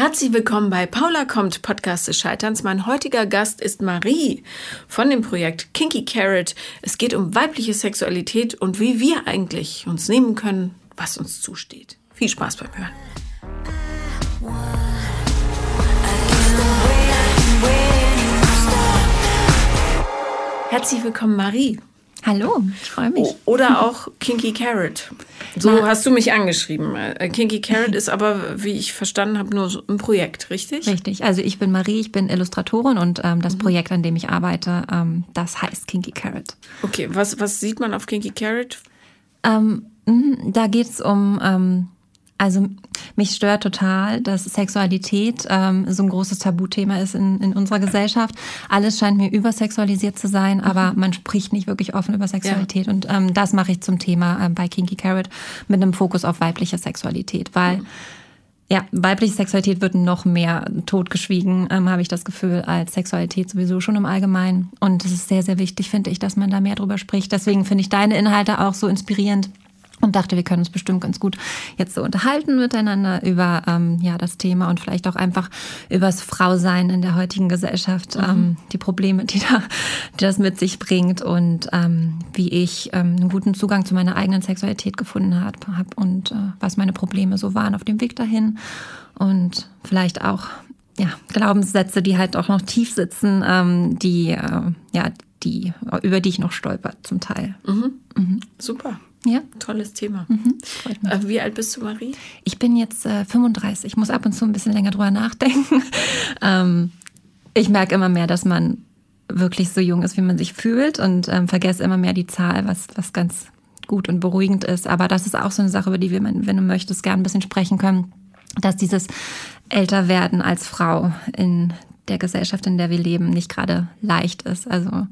Herzlich willkommen bei Paula kommt, Podcast des Scheiterns. Mein heutiger Gast ist Marie von dem Projekt Kinky Carrot. Es geht um weibliche Sexualität und wie wir eigentlich uns nehmen können, was uns zusteht. Viel Spaß beim Hören. Herzlich willkommen, Marie. Hallo, ich freue mich. Oder auch Kinky Carrot. So Na, hast du mich angeschrieben. Äh, Kinky Carrot ist aber, wie ich verstanden habe, nur ein Projekt, richtig? Richtig. Also ich bin Marie, ich bin Illustratorin und ähm, das mhm. Projekt, an dem ich arbeite, ähm, das heißt Kinky Carrot. Okay, was, was sieht man auf Kinky Carrot? Ähm, da geht es um ähm, also mich stört total, dass Sexualität ähm, so ein großes Tabuthema ist in, in unserer Gesellschaft. Alles scheint mir übersexualisiert zu sein, aber mhm. man spricht nicht wirklich offen über Sexualität. Ja. Und ähm, das mache ich zum Thema ähm, bei Kinky Carrot mit einem Fokus auf weibliche Sexualität, weil mhm. ja, weibliche Sexualität wird noch mehr totgeschwiegen, ähm, habe ich das Gefühl, als Sexualität sowieso schon im Allgemeinen. Und es ist sehr, sehr wichtig, finde ich, dass man da mehr drüber spricht. Deswegen finde ich deine Inhalte auch so inspirierend und dachte, wir können uns bestimmt ganz gut jetzt so unterhalten miteinander über ähm, ja das Thema und vielleicht auch einfach übers Frausein in der heutigen Gesellschaft, mhm. ähm, die Probleme, die da die das mit sich bringt und ähm, wie ich ähm, einen guten Zugang zu meiner eigenen Sexualität gefunden habe hab und äh, was meine Probleme so waren auf dem Weg dahin und vielleicht auch ja Glaubenssätze, die halt auch noch tief sitzen, ähm, die äh, ja die über die ich noch stolper zum Teil. Mhm. Mhm. Super. Ja. Tolles Thema. Mhm, äh, Wie alt bist du, Marie? Ich bin jetzt äh, 35. Ich muss ab und zu ein bisschen länger drüber nachdenken. ähm, ich merke immer mehr, dass man wirklich so jung ist, wie man sich fühlt und ähm, vergesse immer mehr die Zahl, was, was ganz gut und beruhigend ist. Aber das ist auch so eine Sache, über die wir, wenn du möchtest, gerne ein bisschen sprechen können, dass dieses Älterwerden als Frau in der Gesellschaft, in der wir leben, nicht gerade leicht ist. Also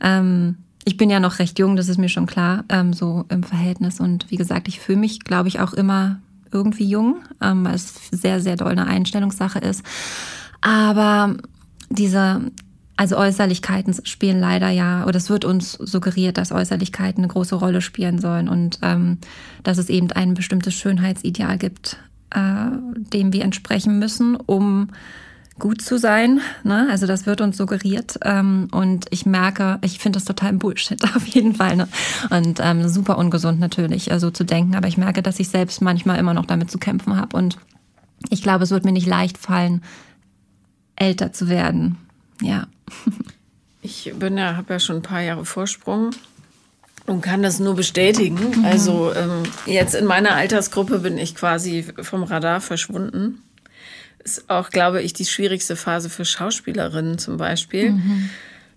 ähm, ich bin ja noch recht jung, das ist mir schon klar, ähm, so im Verhältnis. Und wie gesagt, ich fühle mich, glaube ich, auch immer irgendwie jung, ähm, weil es sehr, sehr doll eine Einstellungssache ist. Aber diese, also Äußerlichkeiten spielen leider ja, oder es wird uns suggeriert, dass Äußerlichkeiten eine große Rolle spielen sollen und ähm, dass es eben ein bestimmtes Schönheitsideal gibt, äh, dem wir entsprechen müssen, um gut zu sein. Ne? Also das wird uns suggeriert. Ähm, und ich merke, ich finde das total Bullshit auf jeden Fall. Ne? Und ähm, super ungesund natürlich, so also zu denken. Aber ich merke, dass ich selbst manchmal immer noch damit zu kämpfen habe. Und ich glaube, es wird mir nicht leicht fallen, älter zu werden. Ja. Ich bin ja, habe ja schon ein paar Jahre Vorsprung und kann das nur bestätigen. Mhm. Also ähm, jetzt in meiner Altersgruppe bin ich quasi vom Radar verschwunden ist auch, glaube ich, die schwierigste Phase für Schauspielerinnen zum Beispiel. Mhm.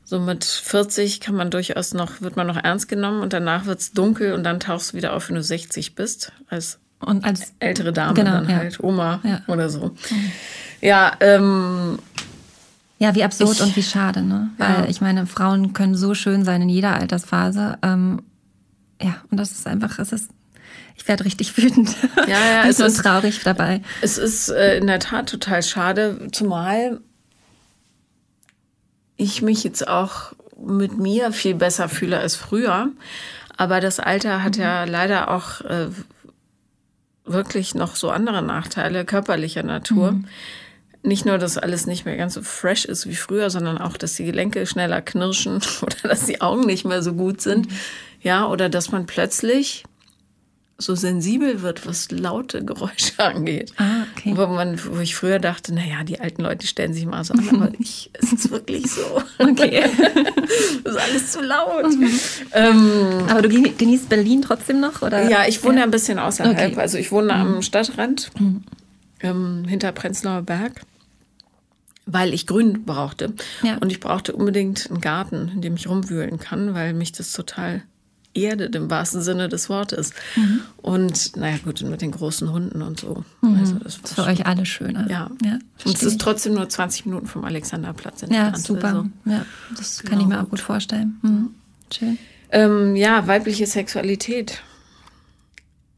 So mit 40 kann man durchaus noch, wird man noch ernst genommen und danach wird es dunkel und dann tauchst du wieder auf, wenn du 60 bist. Als, und als ältere Dame genau, dann ja. halt, Oma ja. oder so. Mhm. Ja, ähm, ja, wie absurd ich, und wie schade, ne? Weil ja. ich meine, Frauen können so schön sein in jeder Altersphase. Ähm, ja, und das ist einfach, es ist ich werde richtig wütend. Ja, ja, es ist traurig dabei. Es ist äh, in der Tat total schade, zumal ich mich jetzt auch mit mir viel besser fühle als früher. Aber das Alter hat mhm. ja leider auch äh, wirklich noch so andere Nachteile körperlicher Natur. Mhm. Nicht nur, dass alles nicht mehr ganz so fresh ist wie früher, sondern auch, dass die Gelenke schneller knirschen oder dass die Augen nicht mehr so gut sind. Mhm. Ja, oder dass man plötzlich so sensibel wird, was laute Geräusche angeht. Ah, okay. Wo, man, wo ich früher dachte, naja, die alten Leute stellen sich mal so an, aber ich, es ist wirklich so. Okay. das ist alles zu laut. Mhm. Ähm, aber du genießt Berlin trotzdem noch? Oder? Ja, ich wohne ja. ein bisschen außerhalb. Okay. Also ich wohne mhm. am Stadtrand, mhm. ähm, hinter Prenzlauer Berg weil ich Grün brauchte. Ja. Und ich brauchte unbedingt einen Garten, in dem ich rumwühlen kann, weil mich das total erdet im wahrsten Sinne des Wortes. Mhm. Und naja, gut, mit den großen Hunden und so. Mhm. Also das ist für euch alle schöner. Ja. ja und es ist trotzdem nur 20 Minuten vom Alexanderplatz entfernt. Ja, super. Also, ja, das genau kann ich mir auch gut vorstellen. Mhm. Schön. Ähm, ja, weibliche Sexualität.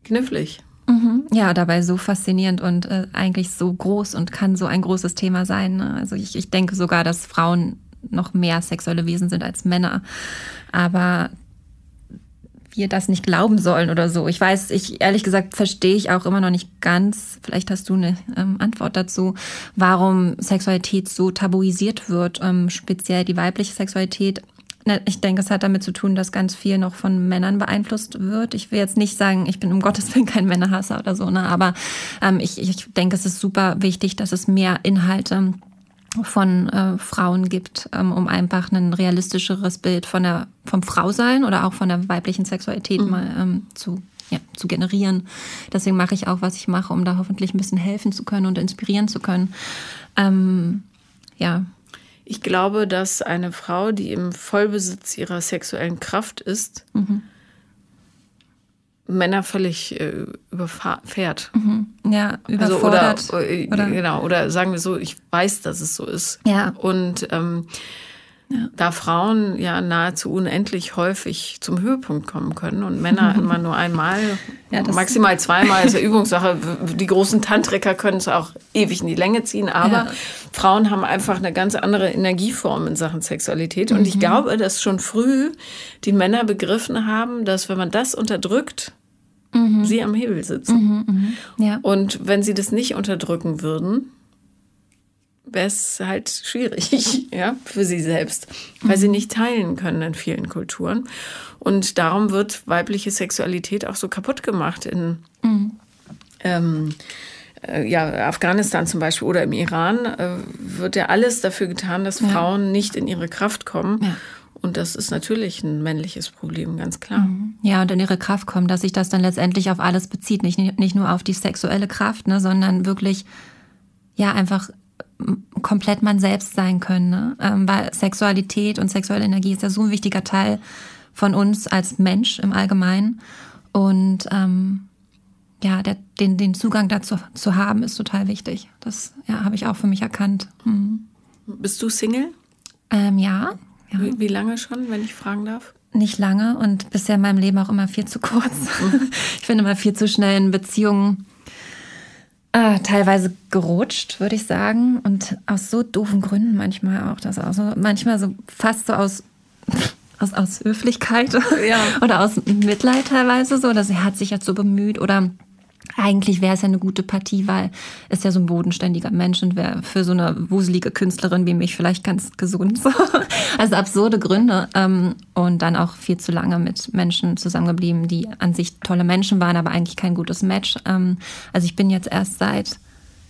Knifflig. Mhm. Ja, dabei so faszinierend und äh, eigentlich so groß und kann so ein großes Thema sein. Ne? Also ich, ich denke sogar, dass Frauen noch mehr sexuelle Wesen sind als Männer. Aber wir das nicht glauben sollen oder so. Ich weiß, ich ehrlich gesagt verstehe ich auch immer noch nicht ganz, vielleicht hast du eine ähm, Antwort dazu, warum Sexualität so tabuisiert wird, ähm, speziell die weibliche Sexualität. Ich denke, es hat damit zu tun, dass ganz viel noch von Männern beeinflusst wird. Ich will jetzt nicht sagen, ich bin um Gottes Willen kein Männerhasser oder so, ne? aber ähm, ich, ich denke, es ist super wichtig, dass es mehr Inhalte von äh, Frauen gibt, ähm, um einfach ein realistischeres Bild von der, vom Frausein oder auch von der weiblichen Sexualität mhm. mal ähm, zu, ja, zu generieren. Deswegen mache ich auch, was ich mache, um da hoffentlich ein bisschen helfen zu können und inspirieren zu können. Ähm, ja. Ich glaube, dass eine Frau, die im Vollbesitz ihrer sexuellen Kraft ist, mhm Männer völlig äh, überfährt. Mhm. Ja, überfordert. Also, oder, äh, oder, Genau, oder sagen wir so, ich weiß, dass es so ist. Ja. Und ähm, ja. da Frauen ja nahezu unendlich häufig zum Höhepunkt kommen können und Männer immer nur einmal, ja, maximal zweimal ist ja Übungssache. Die großen Tantriker können es auch ewig in die Länge ziehen, aber ja. Frauen haben einfach eine ganz andere Energieform in Sachen Sexualität. Und mhm. ich glaube, dass schon früh die Männer begriffen haben, dass wenn man das unterdrückt, mhm. sie am Hebel sitzen. Mhm, mhm. ja. Und wenn sie das nicht unterdrücken würden, wäre es halt schwierig, ja, für sie selbst, weil sie mhm. nicht teilen können in vielen Kulturen. Und darum wird weibliche Sexualität auch so kaputt gemacht in mhm. ähm, äh, ja, Afghanistan zum Beispiel oder im Iran äh, wird ja alles dafür getan, dass ja. Frauen nicht in ihre Kraft kommen. Ja. Und das ist natürlich ein männliches Problem, ganz klar. Mhm. Ja, und in ihre Kraft kommen, dass sich das dann letztendlich auf alles bezieht. Nicht, nicht nur auf die sexuelle Kraft, ne, sondern wirklich, ja, einfach komplett man selbst sein können. Ne? Ähm, weil Sexualität und sexuelle Energie ist ja so ein wichtiger Teil von uns als Mensch im Allgemeinen. Und ähm, ja, der, den, den Zugang dazu zu haben, ist total wichtig. Das ja, habe ich auch für mich erkannt. Mhm. Bist du Single? Ähm, ja. Ja. Wie, wie, lange schon, wenn ich fragen darf? Nicht lange und bisher in meinem Leben auch immer viel zu kurz. Mhm. Ich finde immer viel zu schnell in Beziehungen äh, teilweise gerutscht, würde ich sagen. Und aus so doofen Gründen manchmal auch. Das also manchmal so fast so aus, aus, aus Höflichkeit ja. oder aus Mitleid teilweise so. Dass er hat sich jetzt so bemüht oder eigentlich wäre es ja eine gute Partie, weil es ja so ein bodenständiger Mensch und wäre für so eine wuselige Künstlerin wie mich vielleicht ganz gesund. So. Also absurde Gründe. Ähm, und dann auch viel zu lange mit Menschen zusammengeblieben, die an sich tolle Menschen waren, aber eigentlich kein gutes Match. Ähm, also ich bin jetzt erst seit,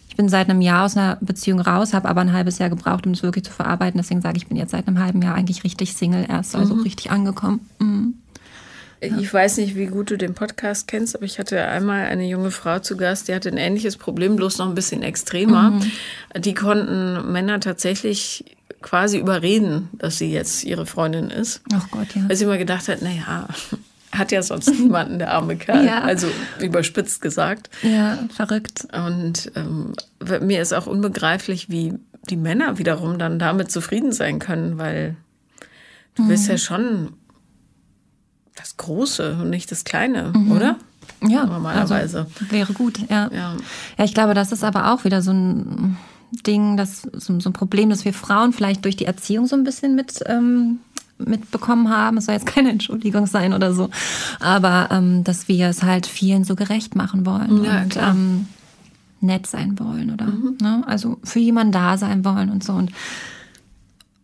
ich bin seit einem Jahr aus einer Beziehung raus, habe aber ein halbes Jahr gebraucht, um es wirklich zu verarbeiten. Deswegen sage ich, ich bin jetzt seit einem halben Jahr eigentlich richtig Single erst, also mhm. richtig angekommen. Mhm. Ich weiß nicht, wie gut du den Podcast kennst, aber ich hatte einmal eine junge Frau zu Gast, die hatte ein ähnliches Problem, bloß noch ein bisschen extremer. Mhm. Die konnten Männer tatsächlich quasi überreden, dass sie jetzt ihre Freundin ist. Ach Gott, ja. Weil sie immer gedacht hat, naja, hat ja sonst niemanden, der arme Kerl. Ja. Also überspitzt gesagt. Ja, verrückt. Und ähm, mir ist auch unbegreiflich, wie die Männer wiederum dann damit zufrieden sein können, weil du mhm. bist ja schon das Große und nicht das Kleine, mhm. oder? Ja, normalerweise. Also wäre gut, ja. ja. Ja, ich glaube, das ist aber auch wieder so ein Ding, das, so, so ein Problem, das wir Frauen vielleicht durch die Erziehung so ein bisschen mit ähm, mitbekommen haben. Es soll jetzt keine Entschuldigung sein oder so, aber ähm, dass wir es halt vielen so gerecht machen wollen ja, und ähm, nett sein wollen oder mhm. ne? also für jemanden da sein wollen und so und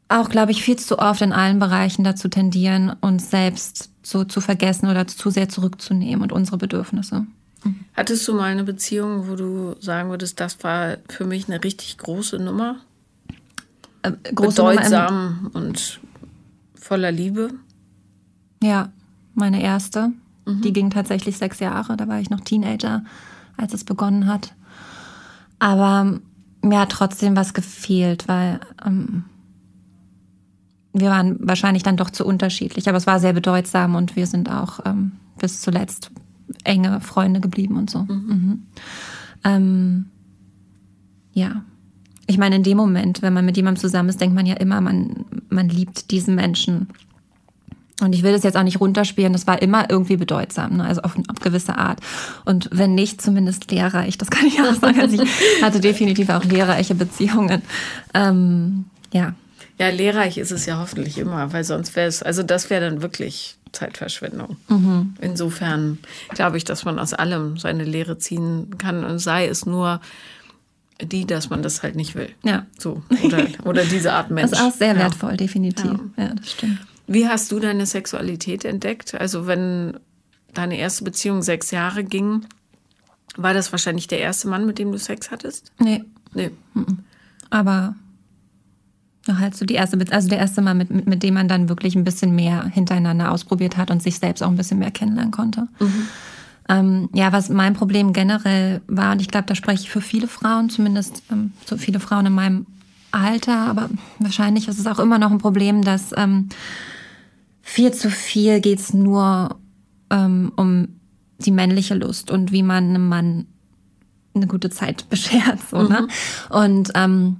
auch, glaube ich, viel zu oft in allen Bereichen dazu tendieren, uns selbst so zu vergessen oder zu sehr zurückzunehmen und unsere Bedürfnisse. Mhm. Hattest du mal eine Beziehung, wo du sagen würdest, das war für mich eine richtig große Nummer? Äh, große Bedeutsam Nummer und voller Liebe? Ja, meine erste. Mhm. Die ging tatsächlich sechs Jahre. Da war ich noch Teenager, als es begonnen hat. Aber mir hat trotzdem was gefehlt, weil ähm, wir waren wahrscheinlich dann doch zu unterschiedlich, aber es war sehr bedeutsam und wir sind auch ähm, bis zuletzt enge Freunde geblieben und so. Mhm. Mhm. Ähm, ja. Ich meine, in dem Moment, wenn man mit jemandem zusammen ist, denkt man ja immer, man, man liebt diesen Menschen. Und ich will das jetzt auch nicht runterspielen, das war immer irgendwie bedeutsam, ne? also auf eine gewisse Art. Und wenn nicht, zumindest lehrreich, das kann ich auch sagen. Also ich hatte definitiv auch lehrreiche Beziehungen. Ähm, ja. Ja, lehrreich ist es ja hoffentlich immer, weil sonst wäre es, also das wäre dann wirklich Zeitverschwendung. Mhm. Insofern glaube ich, dass man aus allem seine Lehre ziehen kann und sei es nur die, dass man das halt nicht will. Ja. So. Oder, oder diese Art Mensch. Das ist auch sehr wertvoll, ja. definitiv. Ja. ja, das stimmt. Wie hast du deine Sexualität entdeckt? Also, wenn deine erste Beziehung sechs Jahre ging, war das wahrscheinlich der erste Mann, mit dem du Sex hattest? Nee. Nee. Aber halt so die erste, also der erste Mal, mit, mit, mit dem man dann wirklich ein bisschen mehr hintereinander ausprobiert hat und sich selbst auch ein bisschen mehr kennenlernen konnte. Mhm. Ähm, ja, was mein Problem generell war, und ich glaube, da spreche ich für viele Frauen, zumindest ähm, so viele Frauen in meinem Alter, aber wahrscheinlich ist es auch immer noch ein Problem, dass ähm, viel zu viel geht es nur ähm, um die männliche Lust und wie man einem Mann eine gute Zeit beschert. So, ne? mhm. ne? Und ähm,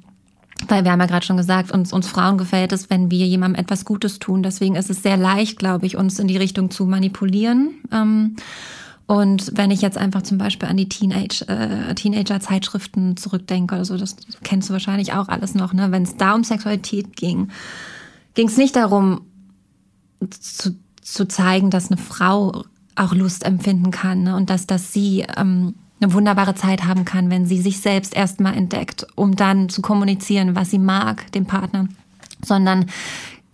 weil wir haben ja gerade schon gesagt, uns, uns Frauen gefällt es, wenn wir jemandem etwas Gutes tun. Deswegen ist es sehr leicht, glaube ich, uns in die Richtung zu manipulieren. Ähm, und wenn ich jetzt einfach zum Beispiel an die Teenage, äh, Teenager-Zeitschriften zurückdenke oder so, das kennst du wahrscheinlich auch alles noch, ne? Wenn es da um Sexualität ging, ging es nicht darum, zu, zu zeigen, dass eine Frau auch Lust empfinden kann ne? und dass, dass sie ähm, eine wunderbare Zeit haben kann, wenn sie sich selbst erstmal entdeckt, um dann zu kommunizieren, was sie mag, dem Partner, sondern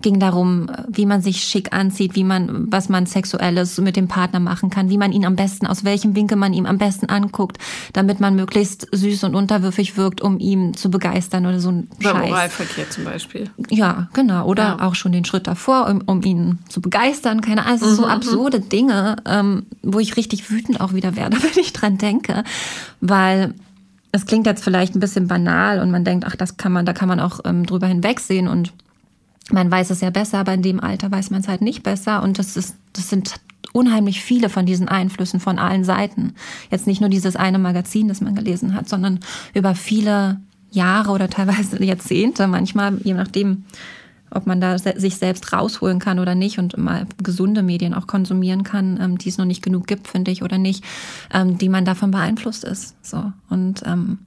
ging darum, wie man sich schick anzieht, wie man, was man sexuelles mit dem Partner machen kann, wie man ihn am besten, aus welchem Winkel man ihm am besten anguckt, damit man möglichst süß und unterwürfig wirkt, um ihn zu begeistern oder so ein Scheiß. Oralverkehr zum Beispiel. Ja, genau. Oder ja. auch schon den Schritt davor, um, um ihn zu begeistern. Keine Ahnung, also mhm, so mhm. absurde Dinge, ähm, wo ich richtig wütend auch wieder werde, wenn ich dran denke, weil es klingt jetzt vielleicht ein bisschen banal und man denkt, ach, das kann man, da kann man auch ähm, drüber hinwegsehen und man weiß es ja besser, aber in dem Alter weiß man es halt nicht besser. Und das ist, das sind unheimlich viele von diesen Einflüssen von allen Seiten. Jetzt nicht nur dieses eine Magazin, das man gelesen hat, sondern über viele Jahre oder teilweise Jahrzehnte, manchmal, je nachdem, ob man da sich selbst rausholen kann oder nicht und mal gesunde Medien auch konsumieren kann, ähm, die es noch nicht genug gibt, finde ich, oder nicht, ähm, die man davon beeinflusst ist. So. Und ähm,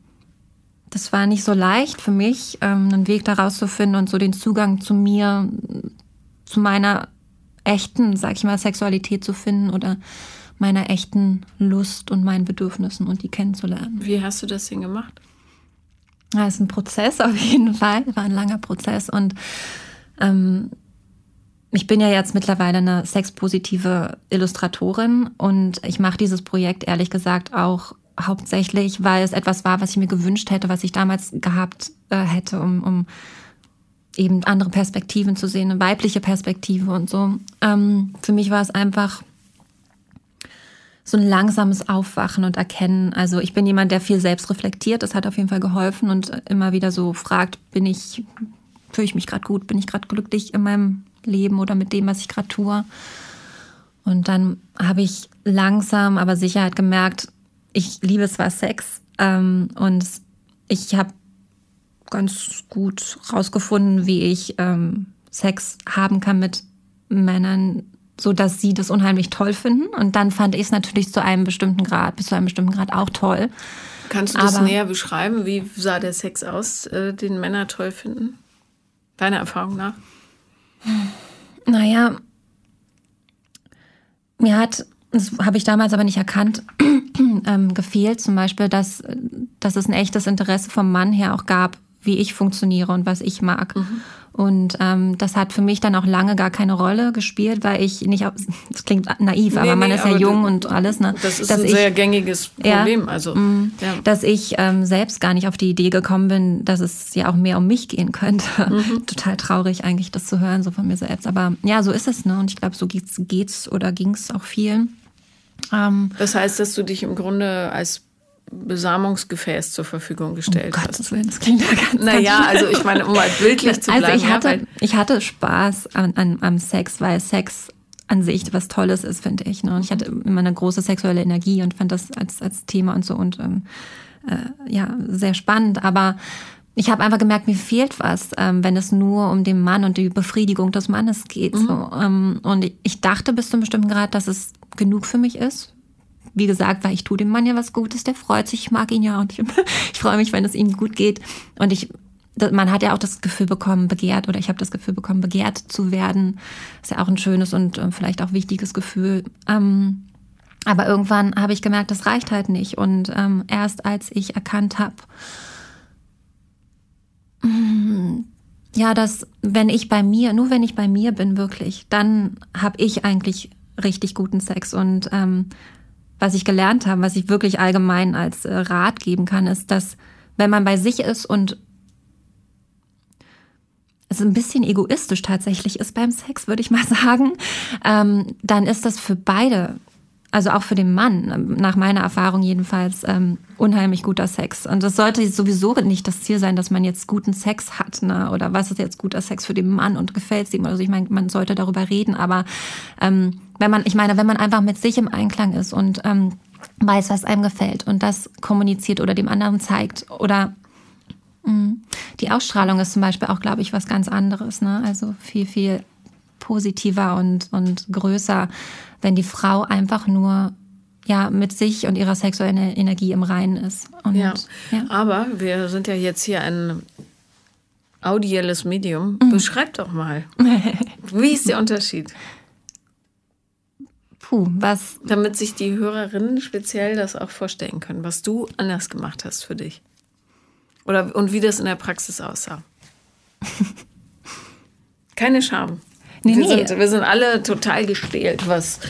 das war nicht so leicht für mich, ähm, einen Weg daraus zu finden und so den Zugang zu mir, zu meiner echten, sag ich mal, Sexualität zu finden oder meiner echten Lust und meinen Bedürfnissen und die kennenzulernen. Wie hast du das denn gemacht? Ja, ist ein Prozess auf jeden Fall, war ein langer Prozess und ähm, ich bin ja jetzt mittlerweile eine sexpositive Illustratorin und ich mache dieses Projekt ehrlich gesagt auch hauptsächlich, weil es etwas war, was ich mir gewünscht hätte, was ich damals gehabt äh, hätte, um, um eben andere Perspektiven zu sehen, eine weibliche Perspektive und so. Ähm, für mich war es einfach so ein langsames Aufwachen und Erkennen. Also ich bin jemand, der viel selbst reflektiert. Das hat auf jeden Fall geholfen und immer wieder so fragt, bin ich, fühle ich mich gerade gut, bin ich gerade glücklich in meinem Leben oder mit dem, was ich gerade tue. Und dann habe ich langsam, aber sicher halt gemerkt, ich liebe zwar Sex ähm, und ich habe ganz gut rausgefunden, wie ich ähm, Sex haben kann mit Männern, so dass sie das unheimlich toll finden. Und dann fand ich es natürlich zu einem bestimmten Grad, bis zu einem bestimmten Grad auch toll. Kannst du das Aber, näher beschreiben? Wie sah der Sex aus, äh, den Männer toll finden? Deiner Erfahrung nach? Naja, mir hat das habe ich damals aber nicht erkannt, ähm, gefehlt. Zum Beispiel, dass, dass es ein echtes Interesse vom Mann her auch gab, wie ich funktioniere und was ich mag. Mhm. Und ähm, das hat für mich dann auch lange gar keine Rolle gespielt, weil ich nicht, das klingt naiv, aber nee, man ist ja jung und alles. Ne? Das ist dass ein ich, sehr gängiges Problem. Ja, also, mm, ja. Dass ich ähm, selbst gar nicht auf die Idee gekommen bin, dass es ja auch mehr um mich gehen könnte. Mhm. Total traurig eigentlich, das zu hören, so von mir selbst. Aber ja, so ist es. Ne? Und ich glaube, so geht's, geht's oder ging's auch vielen. Ähm, das heißt, dass du dich im Grunde als Besamungsgefäß zur Verfügung gestellt um hast. Gottes Willen, das klingt ja ganz Naja, also ich meine, um mal bildlich zu bleiben. Also ich hatte, ich hatte Spaß an, an, am Sex, weil Sex an sich was Tolles ist, finde ich. Ne? Und ich hatte immer eine große sexuelle Energie und fand das als, als Thema und so und ähm, äh, ja, sehr spannend. Aber ich habe einfach gemerkt, mir fehlt was, ähm, wenn es nur um den Mann und die Befriedigung des Mannes geht. Mhm. So. Ähm, und ich dachte bis zu einem bestimmten Grad, dass es genug für mich ist. Wie gesagt, weil ich tue dem Mann ja was Gutes, der freut sich, ich mag ihn ja und ich, ich freue mich, wenn es ihm gut geht. Und ich man hat ja auch das Gefühl bekommen, begehrt, oder ich habe das Gefühl bekommen, begehrt zu werden. Ist ja auch ein schönes und vielleicht auch wichtiges Gefühl. Ähm, aber irgendwann habe ich gemerkt, das reicht halt nicht. Und ähm, erst als ich erkannt habe, mm, ja, dass wenn ich bei mir, nur wenn ich bei mir bin, wirklich, dann habe ich eigentlich richtig guten Sex. Und ähm, was ich gelernt habe, was ich wirklich allgemein als äh, Rat geben kann, ist, dass wenn man bei sich ist und es ein bisschen egoistisch tatsächlich ist beim Sex, würde ich mal sagen, ähm, dann ist das für beide also auch für den Mann, nach meiner Erfahrung jedenfalls, ähm, unheimlich guter Sex. Und das sollte sowieso nicht das Ziel sein, dass man jetzt guten Sex hat, ne? Oder was ist jetzt guter Sex für den Mann und gefällt es ihm? Also ich meine, man sollte darüber reden, aber ähm, wenn man, ich meine, wenn man einfach mit sich im Einklang ist und ähm, weiß, was einem gefällt und das kommuniziert oder dem anderen zeigt oder mm, die Ausstrahlung ist zum Beispiel auch, glaube ich, was ganz anderes. Ne? Also viel, viel positiver und, und größer, wenn die Frau einfach nur ja, mit sich und ihrer sexuellen Energie im Reinen ist. Und, ja. ja. aber wir sind ja jetzt hier ein audielles Medium. Mhm. Beschreib doch mal. Wie ist der Unterschied? Puh, was. Damit sich die Hörerinnen speziell das auch vorstellen können, was du anders gemacht hast für dich. Oder und wie das in der Praxis aussah. Keine Scham. Nee, wir, nee. Sind, wir sind alle total gestählt, was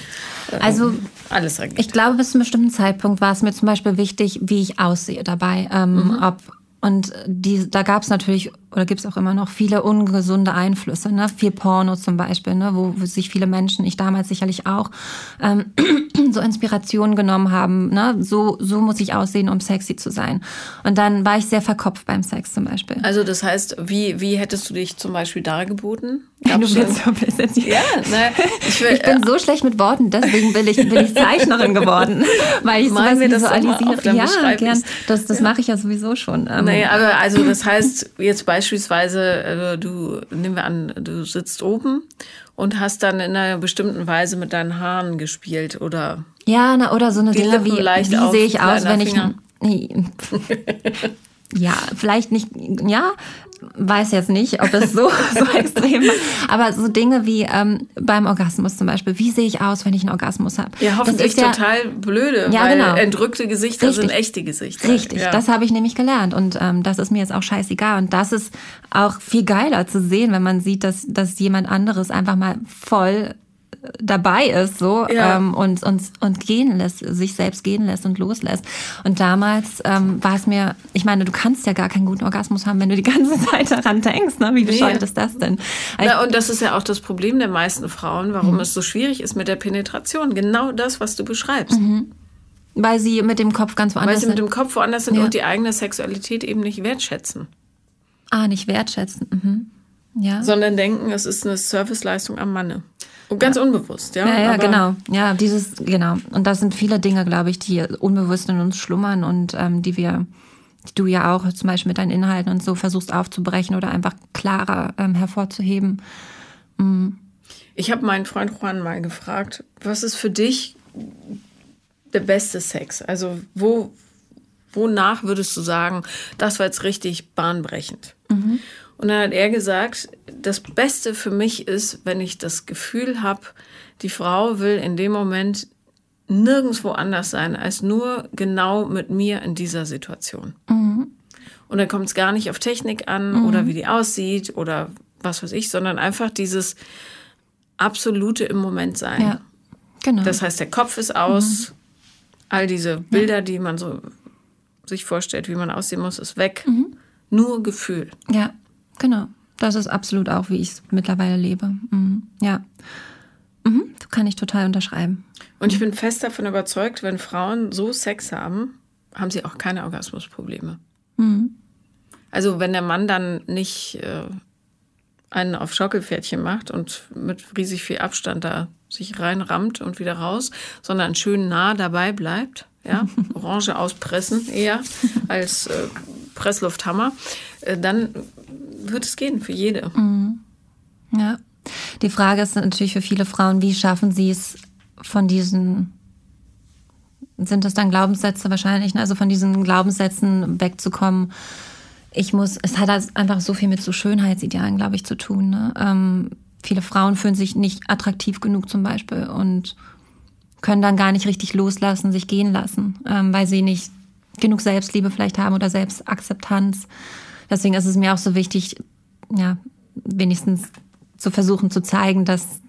ähm, also, alles angeht. Ich glaube, bis zu einem bestimmten Zeitpunkt war es mir zum Beispiel wichtig, wie ich aussehe dabei. Ähm, mhm. ob, und die, da gab es natürlich oder gibt es auch immer noch viele ungesunde Einflüsse, ne? Viel Porno zum Beispiel, ne? wo, wo sich viele Menschen, ich damals sicherlich auch, ähm, so Inspirationen genommen haben. Ne? So, so muss ich aussehen, um sexy zu sein. Und dann war ich sehr verkopft beim Sex zum Beispiel. Also das heißt, wie, wie hättest du dich zum Beispiel dargeboten? Gab's du willst so bisschen. Ja, ne, ich, will, ich bin so schlecht mit Worten, deswegen bin ich, bin ich Zeichnerin geworden. weil ich sowas visualisiere. Ja, gern. Das, das ja. mache ich ja sowieso schon. Ähm, nee, aber also das heißt, jetzt bei beispielsweise, äh, du, nehmen wir an, du sitzt oben und hast dann in einer bestimmten Weise mit deinen Haaren gespielt oder. Ja, na, oder so eine Dinge wie, wie sehe ich aus, wenn Finger. ich. ja, vielleicht nicht, ja, weiß jetzt nicht, ob es so, so extrem war. Aber so Dinge wie ähm, beim Orgasmus zum Beispiel. Wie sehe ich aus, wenn ich einen Orgasmus habe? Ja, hoffentlich ja, total blöde, ja, weil genau. entrückte Gesichter Richtig. sind echte Gesichter. Richtig, ja. das habe ich nämlich gelernt. Und ähm, das ist mir jetzt auch scheißegal. Und das ist auch viel geiler zu sehen, wenn man sieht, dass, dass jemand anderes einfach mal voll dabei ist so ja. ähm, und, und, und gehen lässt, sich selbst gehen lässt und loslässt. Und damals ähm, war es mir, ich meine, du kannst ja gar keinen guten Orgasmus haben, wenn du die ganze Zeit daran denkst. Ne? Wie bescheuert nee. ist das denn? Also, Na, und das ist ja auch das Problem der meisten Frauen, warum mhm. es so schwierig ist mit der Penetration. Genau das, was du beschreibst. Mhm. Weil sie mit dem Kopf ganz woanders sind. Weil sie mit dem Kopf woanders sind ja. und die eigene Sexualität eben nicht wertschätzen. Ah, nicht wertschätzen. Mhm. Ja. Sondern denken, es ist eine Serviceleistung am Manne. Und ganz ja. unbewusst, ja. Ja, ja, genau. Ja, dieses, genau. Und das sind viele Dinge, glaube ich, die unbewusst in uns schlummern und ähm, die wir, die du ja auch zum Beispiel mit deinen Inhalten und so versuchst aufzubrechen oder einfach klarer ähm, hervorzuheben. Mhm. Ich habe meinen Freund Juan mal gefragt, was ist für dich der beste Sex? Also wo, wonach würdest du sagen, das war jetzt richtig bahnbrechend? Mhm. Und dann hat er gesagt, das Beste für mich ist, wenn ich das Gefühl habe, die Frau will in dem Moment nirgendwo anders sein, als nur genau mit mir in dieser Situation. Mhm. Und dann kommt es gar nicht auf Technik an mhm. oder wie die aussieht oder was weiß ich, sondern einfach dieses absolute im Moment sein. Ja, genau. Das heißt, der Kopf ist aus, mhm. all diese Bilder, ja. die man so sich vorstellt, wie man aussehen muss, ist weg. Mhm. Nur Gefühl. Ja. Genau. Das ist absolut auch, wie ich es mittlerweile lebe. Mhm. Ja. Mhm. Kann ich total unterschreiben. Und ich bin fest davon überzeugt, wenn Frauen so Sex haben, haben sie auch keine Orgasmusprobleme. Mhm. Also wenn der Mann dann nicht äh, einen auf Schaukelpferdchen macht und mit riesig viel Abstand da sich reinrammt und wieder raus, sondern schön nah dabei bleibt, ja, Orange auspressen eher als äh, Presslufthammer, äh, dann wird es gehen für jede. Mhm. Ja. Die Frage ist natürlich für viele Frauen, wie schaffen sie es von diesen, sind das dann Glaubenssätze wahrscheinlich, ne? also von diesen Glaubenssätzen wegzukommen, ich muss, es hat einfach so viel mit so Schönheitsidealen, glaube ich, zu tun. Ne? Ähm, viele Frauen fühlen sich nicht attraktiv genug zum Beispiel und können dann gar nicht richtig loslassen, sich gehen lassen, ähm, weil sie nicht genug Selbstliebe vielleicht haben oder Selbstakzeptanz. Deswegen ist es mir auch so wichtig, ja, wenigstens zu versuchen zu zeigen, dass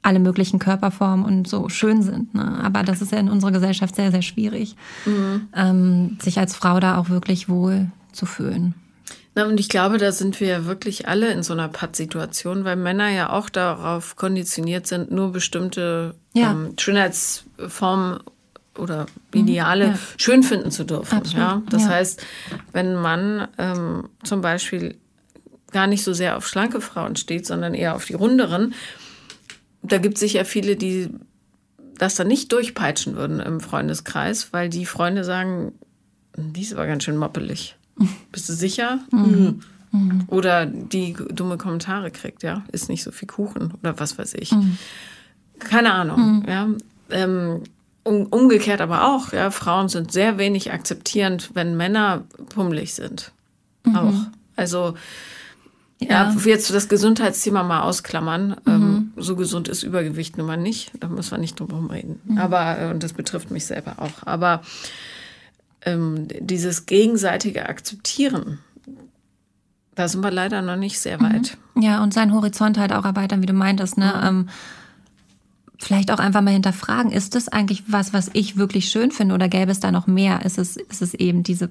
alle möglichen Körperformen und so schön sind. Ne? Aber das ist ja in unserer Gesellschaft sehr, sehr schwierig, mhm. ähm, sich als Frau da auch wirklich wohl zu fühlen. Na, und ich glaube, da sind wir wirklich alle in so einer Pattsituation, weil Männer ja auch darauf konditioniert sind, nur bestimmte ja. ähm, Schönheitsformen oder Ideale mhm, ja. schön finden zu dürfen. Absolut. Ja? Das ja. heißt, wenn ein Mann ähm, zum Beispiel gar nicht so sehr auf schlanke Frauen steht, sondern eher auf die runderen, da gibt es sicher viele, die das dann nicht durchpeitschen würden im Freundeskreis, weil die Freunde sagen, die ist aber ganz schön moppelig. Bist du sicher? Mhm. Mhm. Oder die dumme Kommentare kriegt, ja, ist nicht so viel Kuchen oder was weiß ich. Mhm. Keine Ahnung, mhm. ja. Ähm, umgekehrt aber auch, ja, Frauen sind sehr wenig akzeptierend, wenn Männer pummelig sind. Mhm. Auch. Also ja. ja, jetzt das Gesundheitsthema mal ausklammern. Mhm. Ähm, so gesund ist Übergewicht nun mal nicht. Da muss man nicht drum herum reden. Mhm. Aber, äh, und das betrifft mich selber auch. Aber ähm, dieses gegenseitige Akzeptieren, da sind wir leider noch nicht sehr weit. Mhm. Ja, und seinen Horizont halt auch erweitern, wie du meintest, ne? Ähm, vielleicht auch einfach mal hinterfragen, ist das eigentlich was, was ich wirklich schön finde oder gäbe es da noch mehr? Ist es, ist es eben diese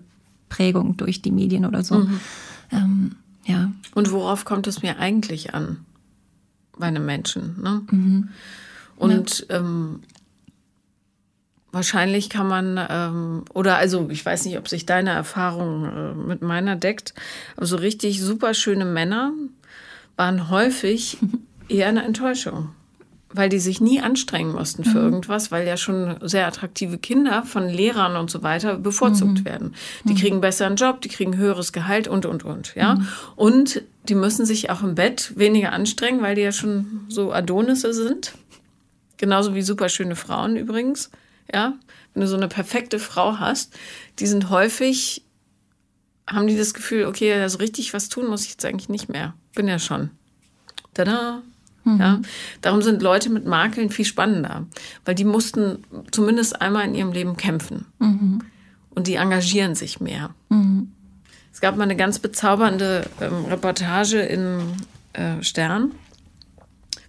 Prägung durch die Medien oder so? Mhm. Ähm, ja. Und worauf kommt es mir eigentlich an bei einem Menschen? Ne? Mhm. Und ja. ähm, wahrscheinlich kann man, ähm, oder also ich weiß nicht, ob sich deine Erfahrung äh, mit meiner deckt, aber so richtig super schöne Männer waren häufig eher eine Enttäuschung weil die sich nie anstrengen mussten für mhm. irgendwas, weil ja schon sehr attraktive Kinder von Lehrern und so weiter bevorzugt mhm. werden. Die mhm. kriegen besseren Job, die kriegen höheres Gehalt und und und, ja. Mhm. Und die müssen sich auch im Bett weniger anstrengen, weil die ja schon so Adonisse sind. Genauso wie super schöne Frauen übrigens, ja. Wenn du so eine perfekte Frau hast, die sind häufig haben die das Gefühl, okay, also richtig was tun muss ich jetzt eigentlich nicht mehr. Bin ja schon. Tada, Mhm. Ja, darum sind Leute mit Makeln viel spannender, weil die mussten zumindest einmal in ihrem Leben kämpfen. Mhm. Und die engagieren sich mehr. Mhm. Es gab mal eine ganz bezaubernde ähm, Reportage in äh, Stern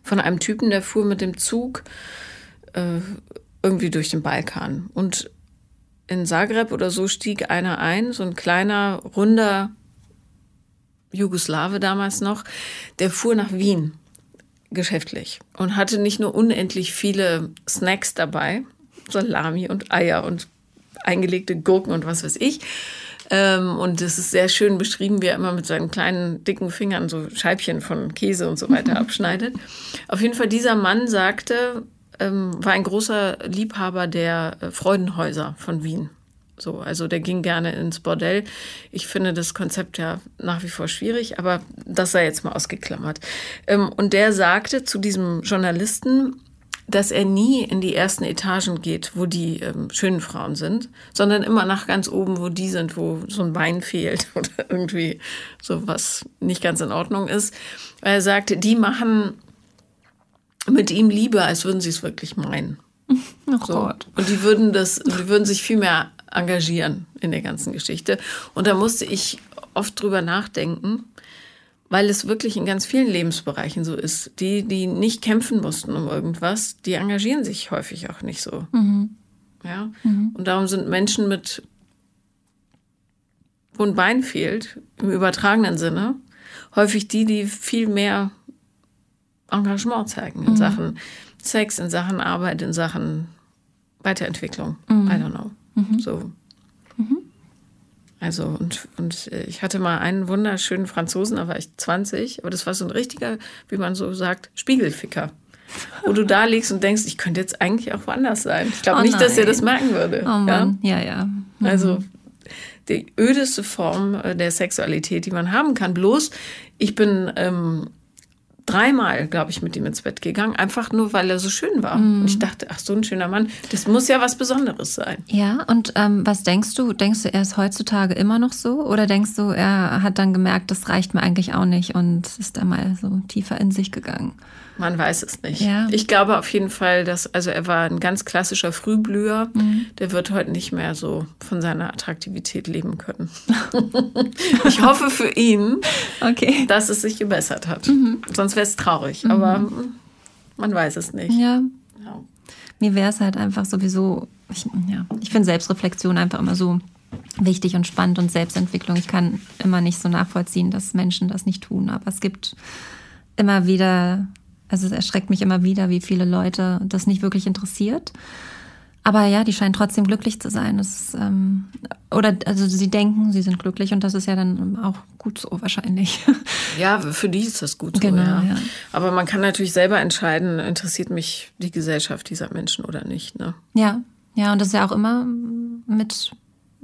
von einem Typen, der fuhr mit dem Zug äh, irgendwie durch den Balkan. Und in Zagreb oder so stieg einer ein, so ein kleiner, runder Jugoslawe damals noch, der fuhr nach Wien geschäftlich und hatte nicht nur unendlich viele Snacks dabei, Salami und Eier und eingelegte Gurken und was weiß ich. Ähm, und es ist sehr schön beschrieben, wie er immer mit seinen kleinen, dicken Fingern so Scheibchen von Käse und so weiter abschneidet. Auf jeden Fall, dieser Mann sagte, ähm, war ein großer Liebhaber der äh, Freudenhäuser von Wien. So, also der ging gerne ins Bordell. Ich finde das Konzept ja nach wie vor schwierig, aber das sei jetzt mal ausgeklammert. Ähm, und der sagte zu diesem Journalisten, dass er nie in die ersten Etagen geht, wo die ähm, schönen Frauen sind, sondern immer nach ganz oben, wo die sind, wo so ein Bein fehlt oder irgendwie so was nicht ganz in Ordnung ist. Weil er sagte, die machen mit ihm Liebe, als würden sie es wirklich meinen. Oh so. Gott. Und die würden das, die würden sich viel mehr engagieren in der ganzen Geschichte. Und da musste ich oft drüber nachdenken, weil es wirklich in ganz vielen Lebensbereichen so ist. Die, die nicht kämpfen mussten um irgendwas, die engagieren sich häufig auch nicht so. Mhm. Ja? Mhm. Und darum sind Menschen mit, wo ein Bein fehlt, im übertragenen Sinne, häufig die, die viel mehr Engagement zeigen in mhm. Sachen Sex, in Sachen Arbeit, in Sachen Weiterentwicklung. Mhm. I don't know. Mhm. So. Mhm. Also, und, und äh, ich hatte mal einen wunderschönen Franzosen, da war ich 20, aber das war so ein richtiger, wie man so sagt, Spiegelficker. Wo du da liegst und denkst, ich könnte jetzt eigentlich auch woanders sein. Ich glaube oh nicht, dass er das merken würde. Oh Mann, ja, ja. ja. Mhm. Also die ödeste Form äh, der Sexualität, die man haben kann. Bloß, ich bin ähm, dreimal, glaube ich, mit ihm ins Bett gegangen, einfach nur, weil er so schön war. Mhm. Und ich dachte, ach, so ein schöner Mann, das muss ja was Besonderes sein. Ja, und ähm, was denkst du? Denkst du, er ist heutzutage immer noch so? Oder denkst du, er hat dann gemerkt, das reicht mir eigentlich auch nicht und ist da mal so tiefer in sich gegangen? Man weiß es nicht. Ja. Ich glaube auf jeden Fall, dass, also er war ein ganz klassischer Frühblüher. Mhm. Der wird heute nicht mehr so von seiner Attraktivität leben können. ich hoffe für ihn, okay. dass es sich gebessert hat. Mhm. Sonst wäre es traurig, mhm. aber man weiß es nicht. Ja. ja. Mir wäre es halt einfach sowieso, ich, ja, ich finde Selbstreflexion einfach immer so wichtig und spannend und Selbstentwicklung. Ich kann immer nicht so nachvollziehen, dass Menschen das nicht tun, aber es gibt immer wieder also es erschreckt mich immer wieder, wie viele Leute das nicht wirklich interessiert. Aber ja, die scheinen trotzdem glücklich zu sein. Das ähm, oder also sie denken, sie sind glücklich und das ist ja dann auch gut so wahrscheinlich. Ja, für die ist das gut so, genau, ja. ja. Aber man kann natürlich selber entscheiden, interessiert mich die Gesellschaft dieser Menschen oder nicht. Ne? Ja, ja, und das ist ja auch immer mit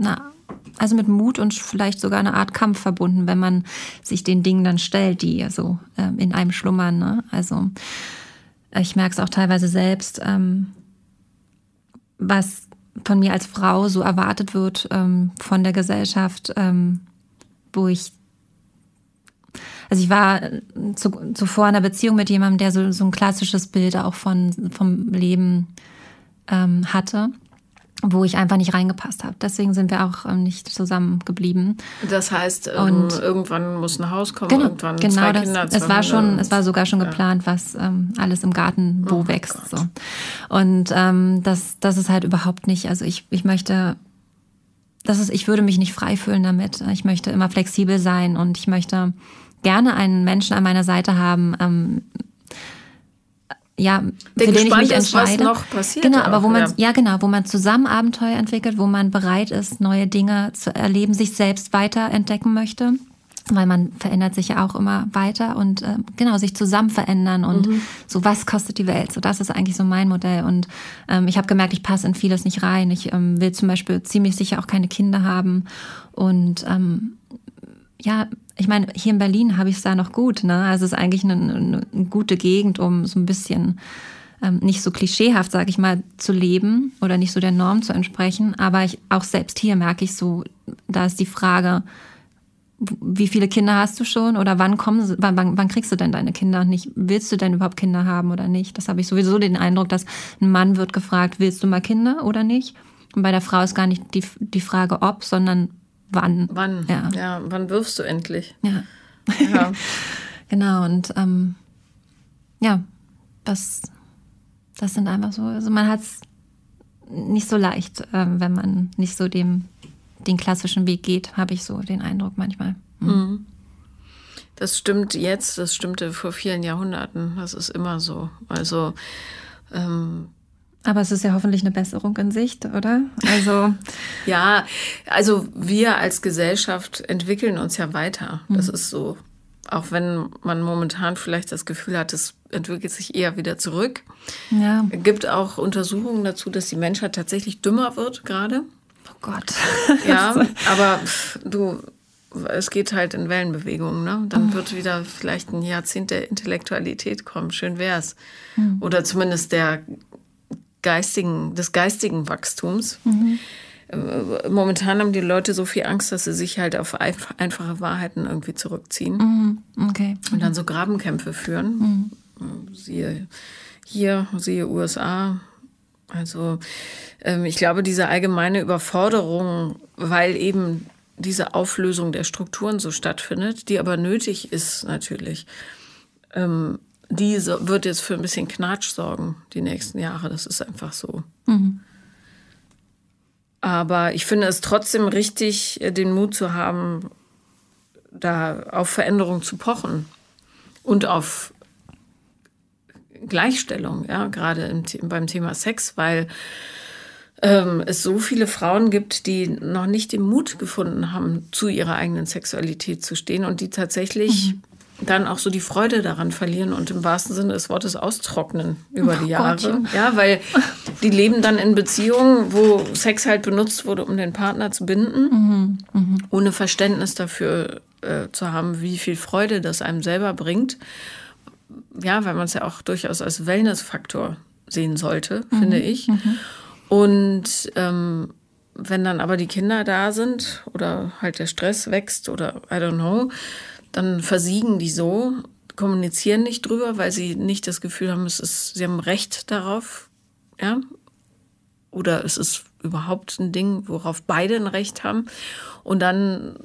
einer also mit Mut und vielleicht sogar eine Art Kampf verbunden, wenn man sich den Dingen dann stellt, die so ähm, in einem schlummern. Ne? Also ich merke es auch teilweise selbst, ähm, was von mir als Frau so erwartet wird ähm, von der Gesellschaft, ähm, wo ich also ich war zu, zuvor in einer Beziehung mit jemandem, der so, so ein klassisches Bild auch von, vom Leben ähm, hatte wo ich einfach nicht reingepasst habe. Deswegen sind wir auch ähm, nicht zusammengeblieben. Das heißt, ähm, und irgendwann muss ein Haus kommen, genau, irgendwann genau zwei das, Kinder. Es war schon, es war sogar schon ja. geplant, was ähm, alles im Garten wo oh wächst. So. Und ähm, das, das ist halt überhaupt nicht. Also ich, ich möchte, das ist, ich würde mich nicht frei fühlen damit. Ich möchte immer flexibel sein und ich möchte gerne einen Menschen an meiner Seite haben, ähm, ja, der für den ich mich entscheide. Ist, was noch passiert. Genau, aber wo man, ja. ja. genau, wo man zusammen Abenteuer entwickelt, wo man bereit ist, neue Dinge zu erleben, sich selbst weiter entdecken möchte. Weil man verändert sich ja auch immer weiter und äh, genau, sich zusammen verändern und mhm. so, was kostet die Welt? So, das ist eigentlich so mein Modell. Und ähm, ich habe gemerkt, ich passe in vieles nicht rein. Ich ähm, will zum Beispiel ziemlich sicher auch keine Kinder haben. Und ähm, ja, ich meine, hier in Berlin habe ich es da noch gut. Ne? Also es ist eigentlich eine, eine, gute Gegend, um so ein bisschen ähm, nicht so klischeehaft, sage ich mal, zu leben oder nicht so der Norm zu entsprechen. Aber ich, auch selbst hier merke ich so, da ist die Frage, wie viele Kinder hast du schon oder wann kommen wann, wann, wann kriegst du denn deine Kinder nicht? Willst du denn überhaupt Kinder haben oder nicht? Das habe ich sowieso den Eindruck, dass ein Mann wird gefragt, willst du mal Kinder oder nicht? Und bei der Frau ist gar nicht die, die Frage ob, sondern wann. Wann? Ja. ja, wann wirfst du endlich? Ja. ja. genau, und ähm, ja, das, das sind einfach so, also man hat es nicht so leicht, ähm, wenn man nicht so dem, den klassischen Weg geht, habe ich so den Eindruck manchmal. Mhm. mhm. Das stimmt jetzt, das stimmte vor vielen Jahrhunderten. Das ist immer so. Also ähm, aber es ist ja hoffentlich eine Besserung in Sicht, oder? Also ja, also wir als Gesellschaft entwickeln uns ja weiter. Das mhm. ist so. Auch wenn man momentan vielleicht das Gefühl hat, es entwickelt sich eher wieder zurück. Ja. Es gibt auch Untersuchungen dazu, dass die Menschheit tatsächlich dümmer wird gerade. Oh Gott. Ja, aber pff, du, es geht halt in Wellenbewegungen. Ne? Dann oh. wird wieder vielleicht ein Jahrzehnt der Intellektualität kommen. Schön wär's. Mhm. Oder zumindest der geistigen, des geistigen Wachstums. Mhm. Momentan haben die Leute so viel Angst, dass sie sich halt auf einfache Wahrheiten irgendwie zurückziehen. Mhm. Okay. Und dann so Grabenkämpfe führen. Mhm. Siehe hier, siehe USA. Also ähm, ich glaube, diese allgemeine Überforderung, weil eben diese Auflösung der Strukturen so stattfindet, die aber nötig ist natürlich, ähm, die wird jetzt für ein bisschen Knatsch sorgen, die nächsten Jahre. Das ist einfach so. Mhm. Aber ich finde es trotzdem richtig, den Mut zu haben, da auf Veränderung zu pochen und auf Gleichstellung, ja, gerade im, beim Thema Sex, weil ähm, es so viele Frauen gibt, die noch nicht den Mut gefunden haben, zu ihrer eigenen Sexualität zu stehen und die tatsächlich mhm dann auch so die Freude daran verlieren und im wahrsten Sinne des Wortes austrocknen über die oh Jahre. Gottchen. Ja, weil die leben dann in Beziehungen, wo Sex halt benutzt wurde, um den Partner zu binden, mhm. Mhm. ohne Verständnis dafür äh, zu haben, wie viel Freude das einem selber bringt. ja, weil man es ja auch durchaus als Wellnessfaktor sehen sollte, mhm. finde ich. Mhm. Und ähm, wenn dann aber die Kinder da sind oder halt der Stress wächst oder I don't know, dann versiegen die so, kommunizieren nicht drüber, weil sie nicht das Gefühl haben, es ist, sie haben Recht darauf, ja. Oder es ist überhaupt ein Ding, worauf beide ein Recht haben. Und dann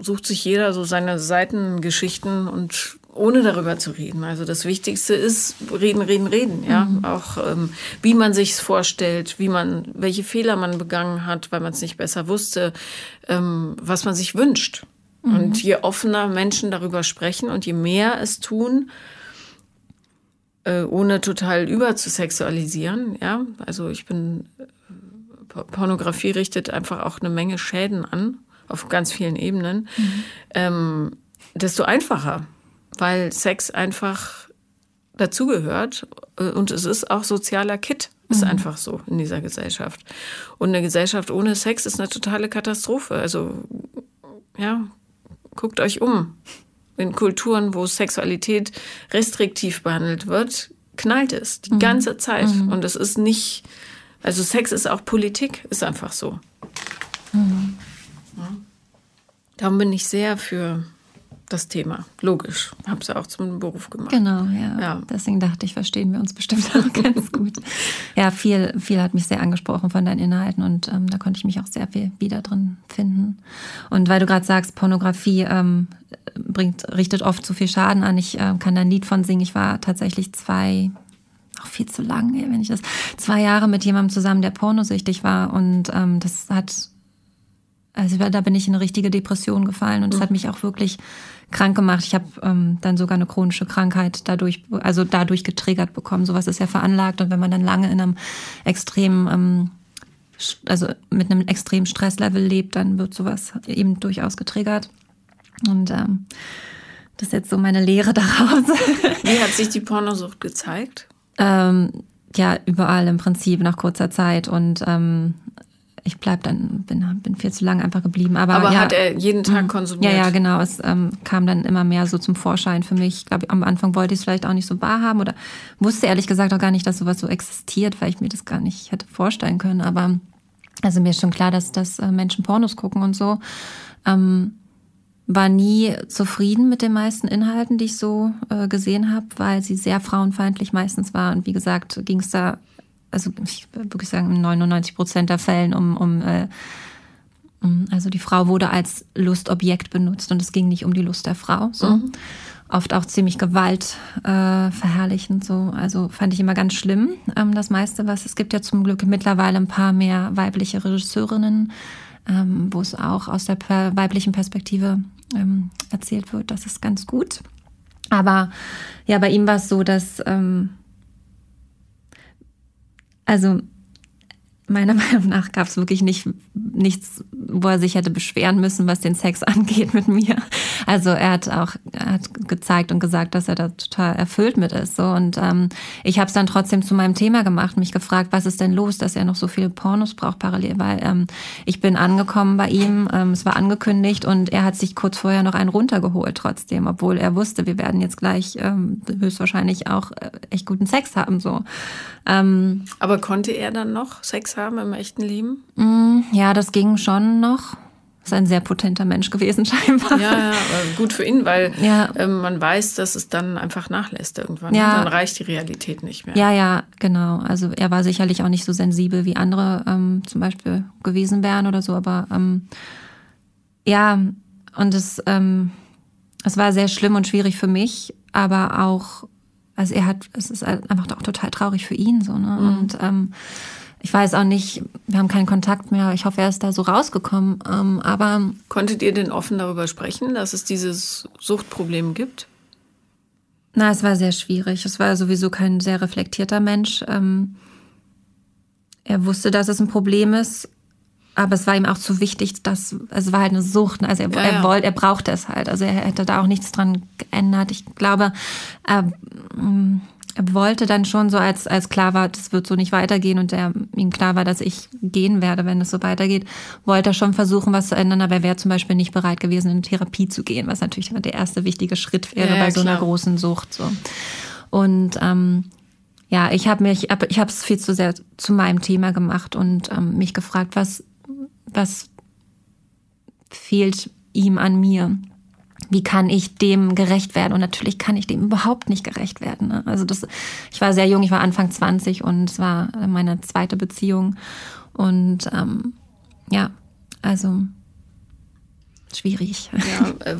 sucht sich jeder so seine Seitengeschichten und ohne darüber zu reden. Also das Wichtigste ist reden, reden, reden. Ja, mhm. auch ähm, wie man sich's vorstellt, wie man, welche Fehler man begangen hat, weil man es nicht besser wusste, ähm, was man sich wünscht. Mhm. Und je offener Menschen darüber sprechen und je mehr es tun, äh, ohne total überzusexualisieren, ja, also ich bin äh, Pornografie richtet einfach auch eine Menge Schäden an auf ganz vielen Ebenen, mhm. ähm, desto einfacher weil Sex einfach dazugehört äh, und es ist auch sozialer Kit. Ist mhm. einfach so in dieser Gesellschaft. Und eine Gesellschaft ohne Sex ist eine totale Katastrophe. Also, ja, guckt euch um. In Kulturen, wo Sexualität restriktiv behandelt wird, knallt es die mhm. ganze Zeit. Mhm. Und es ist nicht, also Sex ist auch Politik, ist einfach so. Mhm. Darum bin ich sehr für das Thema. Logisch. Habe es ja auch zum Beruf gemacht. Genau, ja. ja. Deswegen dachte ich, verstehen wir uns bestimmt auch ganz gut. Ja, viel, viel hat mich sehr angesprochen von deinen Inhalten und ähm, da konnte ich mich auch sehr viel wieder drin finden. Und weil du gerade sagst, Pornografie ähm, bringt, richtet oft zu viel Schaden an. Ich äh, kann da ein Lied von singen. Ich war tatsächlich zwei, auch viel zu lang, wenn ich das, zwei Jahre mit jemandem zusammen, der pornosüchtig war und ähm, das hat also da bin ich in eine richtige Depression gefallen und das hat mich auch wirklich krank gemacht. Ich habe ähm, dann sogar eine chronische Krankheit dadurch, also dadurch getriggert bekommen. Sowas ist ja veranlagt und wenn man dann lange in einem extremen, ähm, also mit einem extremen Stresslevel lebt, dann wird sowas eben durchaus getriggert. Und ähm, das ist jetzt so meine Lehre daraus. Wie hat sich die Pornosucht gezeigt? Ähm, ja, überall im Prinzip nach kurzer Zeit und ähm, ich bleib dann, bin, bin viel zu lange einfach geblieben. Aber, Aber ja, hat er jeden Tag mhm. konsumiert? Ja, ja, genau. Es ähm, kam dann immer mehr so zum Vorschein für mich. Ich glaube, am Anfang wollte ich es vielleicht auch nicht so wahr haben oder wusste ehrlich gesagt auch gar nicht, dass sowas so existiert, weil ich mir das gar nicht hätte vorstellen können. Aber also mir ist schon klar, dass, dass äh, Menschen Pornos gucken und so. Ähm, war nie zufrieden mit den meisten Inhalten, die ich so äh, gesehen habe, weil sie sehr frauenfeindlich meistens war. Und wie gesagt, ging es da also ich würde wirklich sagen, in 99 Prozent der Fällen um, um, äh, also die Frau wurde als Lustobjekt benutzt und es ging nicht um die Lust der Frau. So. Mhm. Oft auch ziemlich gewaltverherrlichend. Äh, so. Also fand ich immer ganz schlimm, ähm, das meiste, was es gibt ja zum Glück mittlerweile ein paar mehr weibliche Regisseurinnen, ähm, wo es auch aus der weiblichen Perspektive ähm, erzählt wird. Das ist ganz gut. Aber ja, bei ihm war es so, dass ähm, also meiner Meinung nach gab es wirklich nicht nichts, wo er sich hätte beschweren müssen, was den Sex angeht mit mir. Also er hat auch er hat gezeigt und gesagt, dass er da total erfüllt mit ist. So und ähm, ich habe es dann trotzdem zu meinem Thema gemacht, mich gefragt, was ist denn los, dass er noch so viele Pornos braucht parallel, weil ähm, ich bin angekommen bei ihm, ähm, es war angekündigt und er hat sich kurz vorher noch einen runtergeholt trotzdem, obwohl er wusste, wir werden jetzt gleich ähm, höchstwahrscheinlich auch äh, echt guten Sex haben so. Ähm, Aber konnte er dann noch Sex haben im echten Leben? Mm, ja, das ging schon noch. Ist ein sehr potenter Mensch gewesen scheinbar. Ja, ja gut für ihn, weil ja. ähm, man weiß, dass es dann einfach nachlässt irgendwann. Ja. Dann reicht die Realität nicht mehr. Ja, ja, genau. Also er war sicherlich auch nicht so sensibel wie andere ähm, zum Beispiel gewesen wären oder so, aber ähm, ja, und es, ähm, es war sehr schlimm und schwierig für mich, aber auch, also er hat, es ist einfach auch total traurig für ihn so, ne? Mhm. Und ähm, ich weiß auch nicht, wir haben keinen Kontakt mehr. Ich hoffe, er ist da so rausgekommen. Ähm, aber konntet ihr denn offen darüber sprechen, dass es dieses Suchtproblem gibt? Na, es war sehr schwierig. Es war sowieso kein sehr reflektierter Mensch. Ähm, er wusste, dass es ein Problem ist, aber es war ihm auch zu wichtig, dass es war halt eine Sucht. Also er, ja, er wollte, er brauchte es halt. Also er hätte da auch nichts dran geändert. Ich glaube, äh, er wollte dann schon so, als, als klar war, das wird so nicht weitergehen und er, ihm klar war, dass ich gehen werde, wenn es so weitergeht, wollte er schon versuchen, was zu ändern, aber er wäre zum Beispiel nicht bereit gewesen, in Therapie zu gehen, was natürlich der erste wichtige Schritt wäre ja, bei so einer großen Sucht. So. Und ähm, ja, ich habe mich, ich habe es viel zu sehr zu meinem Thema gemacht und ähm, mich gefragt, was, was fehlt ihm an mir? Wie kann ich dem gerecht werden? Und natürlich kann ich dem überhaupt nicht gerecht werden. Ne? Also das, ich war sehr jung, ich war Anfang 20 und es war meine zweite Beziehung. Und ähm, ja, also schwierig. Ja, äh,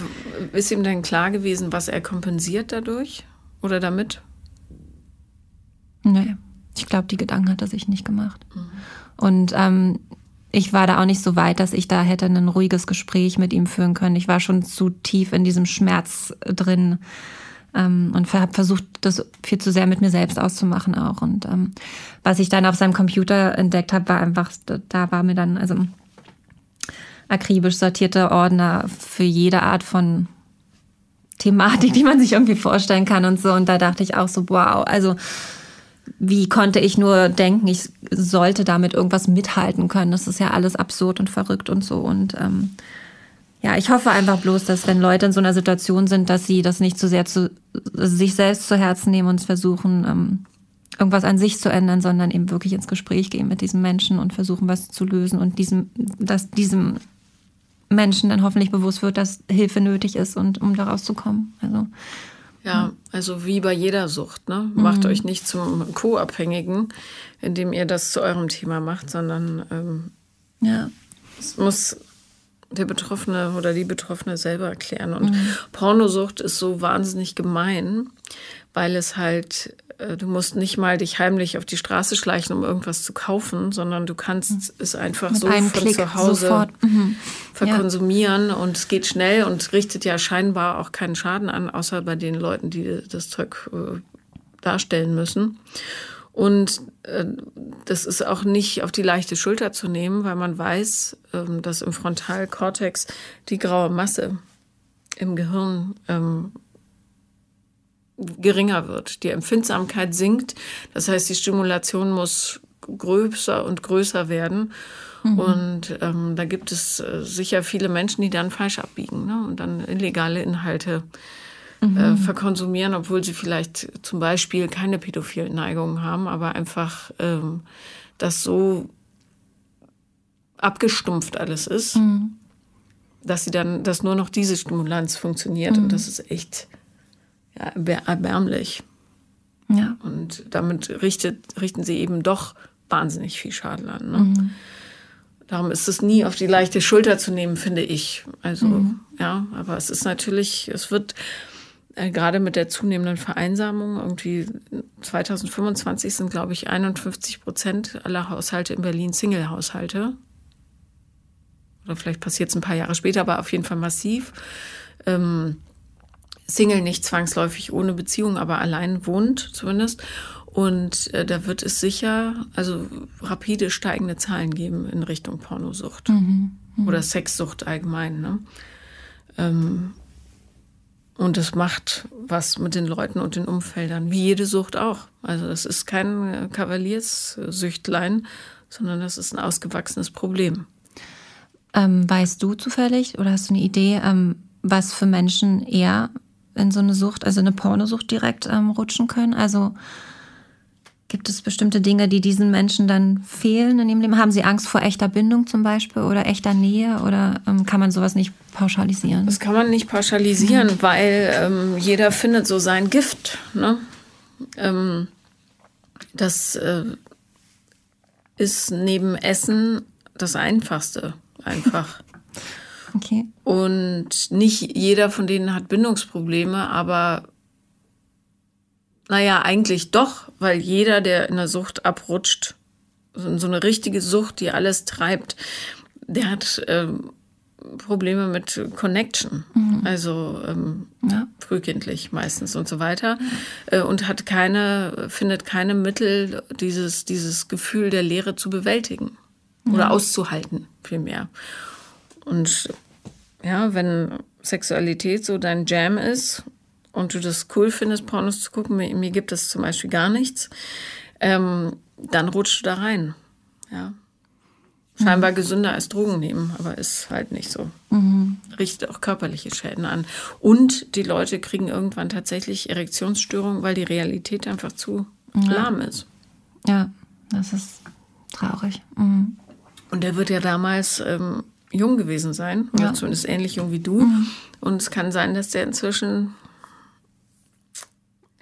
ist ihm denn klar gewesen, was er kompensiert dadurch oder damit? Nee, ich glaube, die Gedanken hat er sich nicht gemacht. Mhm. Und ähm, ich war da auch nicht so weit, dass ich da hätte ein ruhiges Gespräch mit ihm führen können. Ich war schon zu tief in diesem Schmerz drin ähm, und habe versucht, das viel zu sehr mit mir selbst auszumachen auch. Und ähm, was ich dann auf seinem Computer entdeckt habe, war einfach, da war mir dann also akribisch sortierte Ordner für jede Art von Thematik, die man sich irgendwie vorstellen kann und so. Und da dachte ich auch so, wow, also wie konnte ich nur denken, ich sollte damit irgendwas mithalten können? Das ist ja alles absurd und verrückt und so. Und ähm, ja, ich hoffe einfach bloß, dass wenn Leute in so einer Situation sind, dass sie das nicht zu sehr zu sich selbst zu Herzen nehmen und versuchen, ähm, irgendwas an sich zu ändern, sondern eben wirklich ins Gespräch gehen mit diesem Menschen und versuchen, was zu lösen und diesem, dass diesem Menschen dann hoffentlich bewusst wird, dass Hilfe nötig ist und um daraus zu kommen. Also ja, also wie bei jeder Sucht, ne? Macht mhm. euch nicht zum Co-Abhängigen, indem ihr das zu eurem Thema macht, sondern ähm, ja. es muss der Betroffene oder die Betroffene selber erklären. Und mhm. Pornosucht ist so wahnsinnig gemein, weil es halt äh, du musst nicht mal dich heimlich auf die Straße schleichen, um irgendwas zu kaufen, sondern du kannst mhm. es einfach Mit so von Klick zu Hause mhm. verkonsumieren ja. und es geht schnell und richtet ja scheinbar auch keinen Schaden an, außer bei den Leuten, die das Zeug äh, darstellen müssen. Und äh, das ist auch nicht auf die leichte Schulter zu nehmen, weil man weiß, ähm, dass im Frontalkortex die graue Masse im Gehirn ähm, geringer wird. Die Empfindsamkeit sinkt. Das heißt, die Stimulation muss größer und größer werden. Mhm. Und ähm, da gibt es äh, sicher viele Menschen, die dann falsch abbiegen ne? und dann illegale Inhalte mhm. äh, verkonsumieren, obwohl sie vielleicht zum Beispiel keine pädophilen Neigungen haben, aber einfach ähm, das so abgestumpft alles ist, mhm. dass sie dann, dass nur noch diese Stimulanz funktioniert und mhm. das ist echt ja, erbärmlich. Ja. Und damit richtet, richten sie eben doch wahnsinnig viel Schaden an. Ne? Mhm. Darum ist es nie auf die leichte Schulter zu nehmen, finde ich. Also, mhm. ja, aber es ist natürlich, es wird äh, gerade mit der zunehmenden Vereinsamung, irgendwie 2025 sind, glaube ich, 51 Prozent aller Haushalte in Berlin Single-Haushalte. Oder vielleicht passiert es ein paar Jahre später, aber auf jeden Fall massiv. Ähm, Single nicht zwangsläufig ohne Beziehung, aber allein wohnt zumindest. Und äh, da wird es sicher, also rapide steigende Zahlen geben in Richtung Pornosucht mhm. Mhm. oder Sexsucht allgemein. Ne? Ähm, und das macht was mit den Leuten und den Umfeldern, wie jede Sucht auch. Also das ist kein Kavalierssüchtlein, sondern das ist ein ausgewachsenes Problem. Ähm, weißt du zufällig oder hast du eine Idee, ähm, was für Menschen eher in so eine Sucht, also eine Pornosucht direkt ähm, rutschen können? Also gibt es bestimmte Dinge, die diesen Menschen dann fehlen in ihrem Leben? Haben sie Angst vor echter Bindung zum Beispiel oder echter Nähe oder ähm, kann man sowas nicht pauschalisieren? Das kann man nicht pauschalisieren, mhm. weil ähm, jeder findet so sein Gift. Ne? Ähm, das äh, ist neben Essen das Einfachste einfach. Okay. Und nicht jeder von denen hat Bindungsprobleme, aber naja, eigentlich doch, weil jeder, der in der Sucht abrutscht, so eine richtige Sucht, die alles treibt, der hat ähm, Probleme mit Connection, mhm. also ähm, ja. frühkindlich meistens und so weiter, äh, und hat keine, findet keine Mittel, dieses, dieses Gefühl der Leere zu bewältigen ja. oder auszuhalten, vielmehr. Und ja, wenn Sexualität so dein Jam ist und du das cool findest, Pornos zu gucken, mir, mir gibt es zum Beispiel gar nichts, ähm, dann rutschst du da rein. Ja. Scheinbar gesünder als Drogen nehmen, aber ist halt nicht so. Mhm. Richtet auch körperliche Schäden an. Und die Leute kriegen irgendwann tatsächlich Erektionsstörungen, weil die Realität einfach zu ja. lahm ist. Ja, das ist traurig. Mhm. Und der wird ja damals ähm, jung gewesen sein, ja. zumindest ähnlich jung wie du. Mhm. Und es kann sein, dass der inzwischen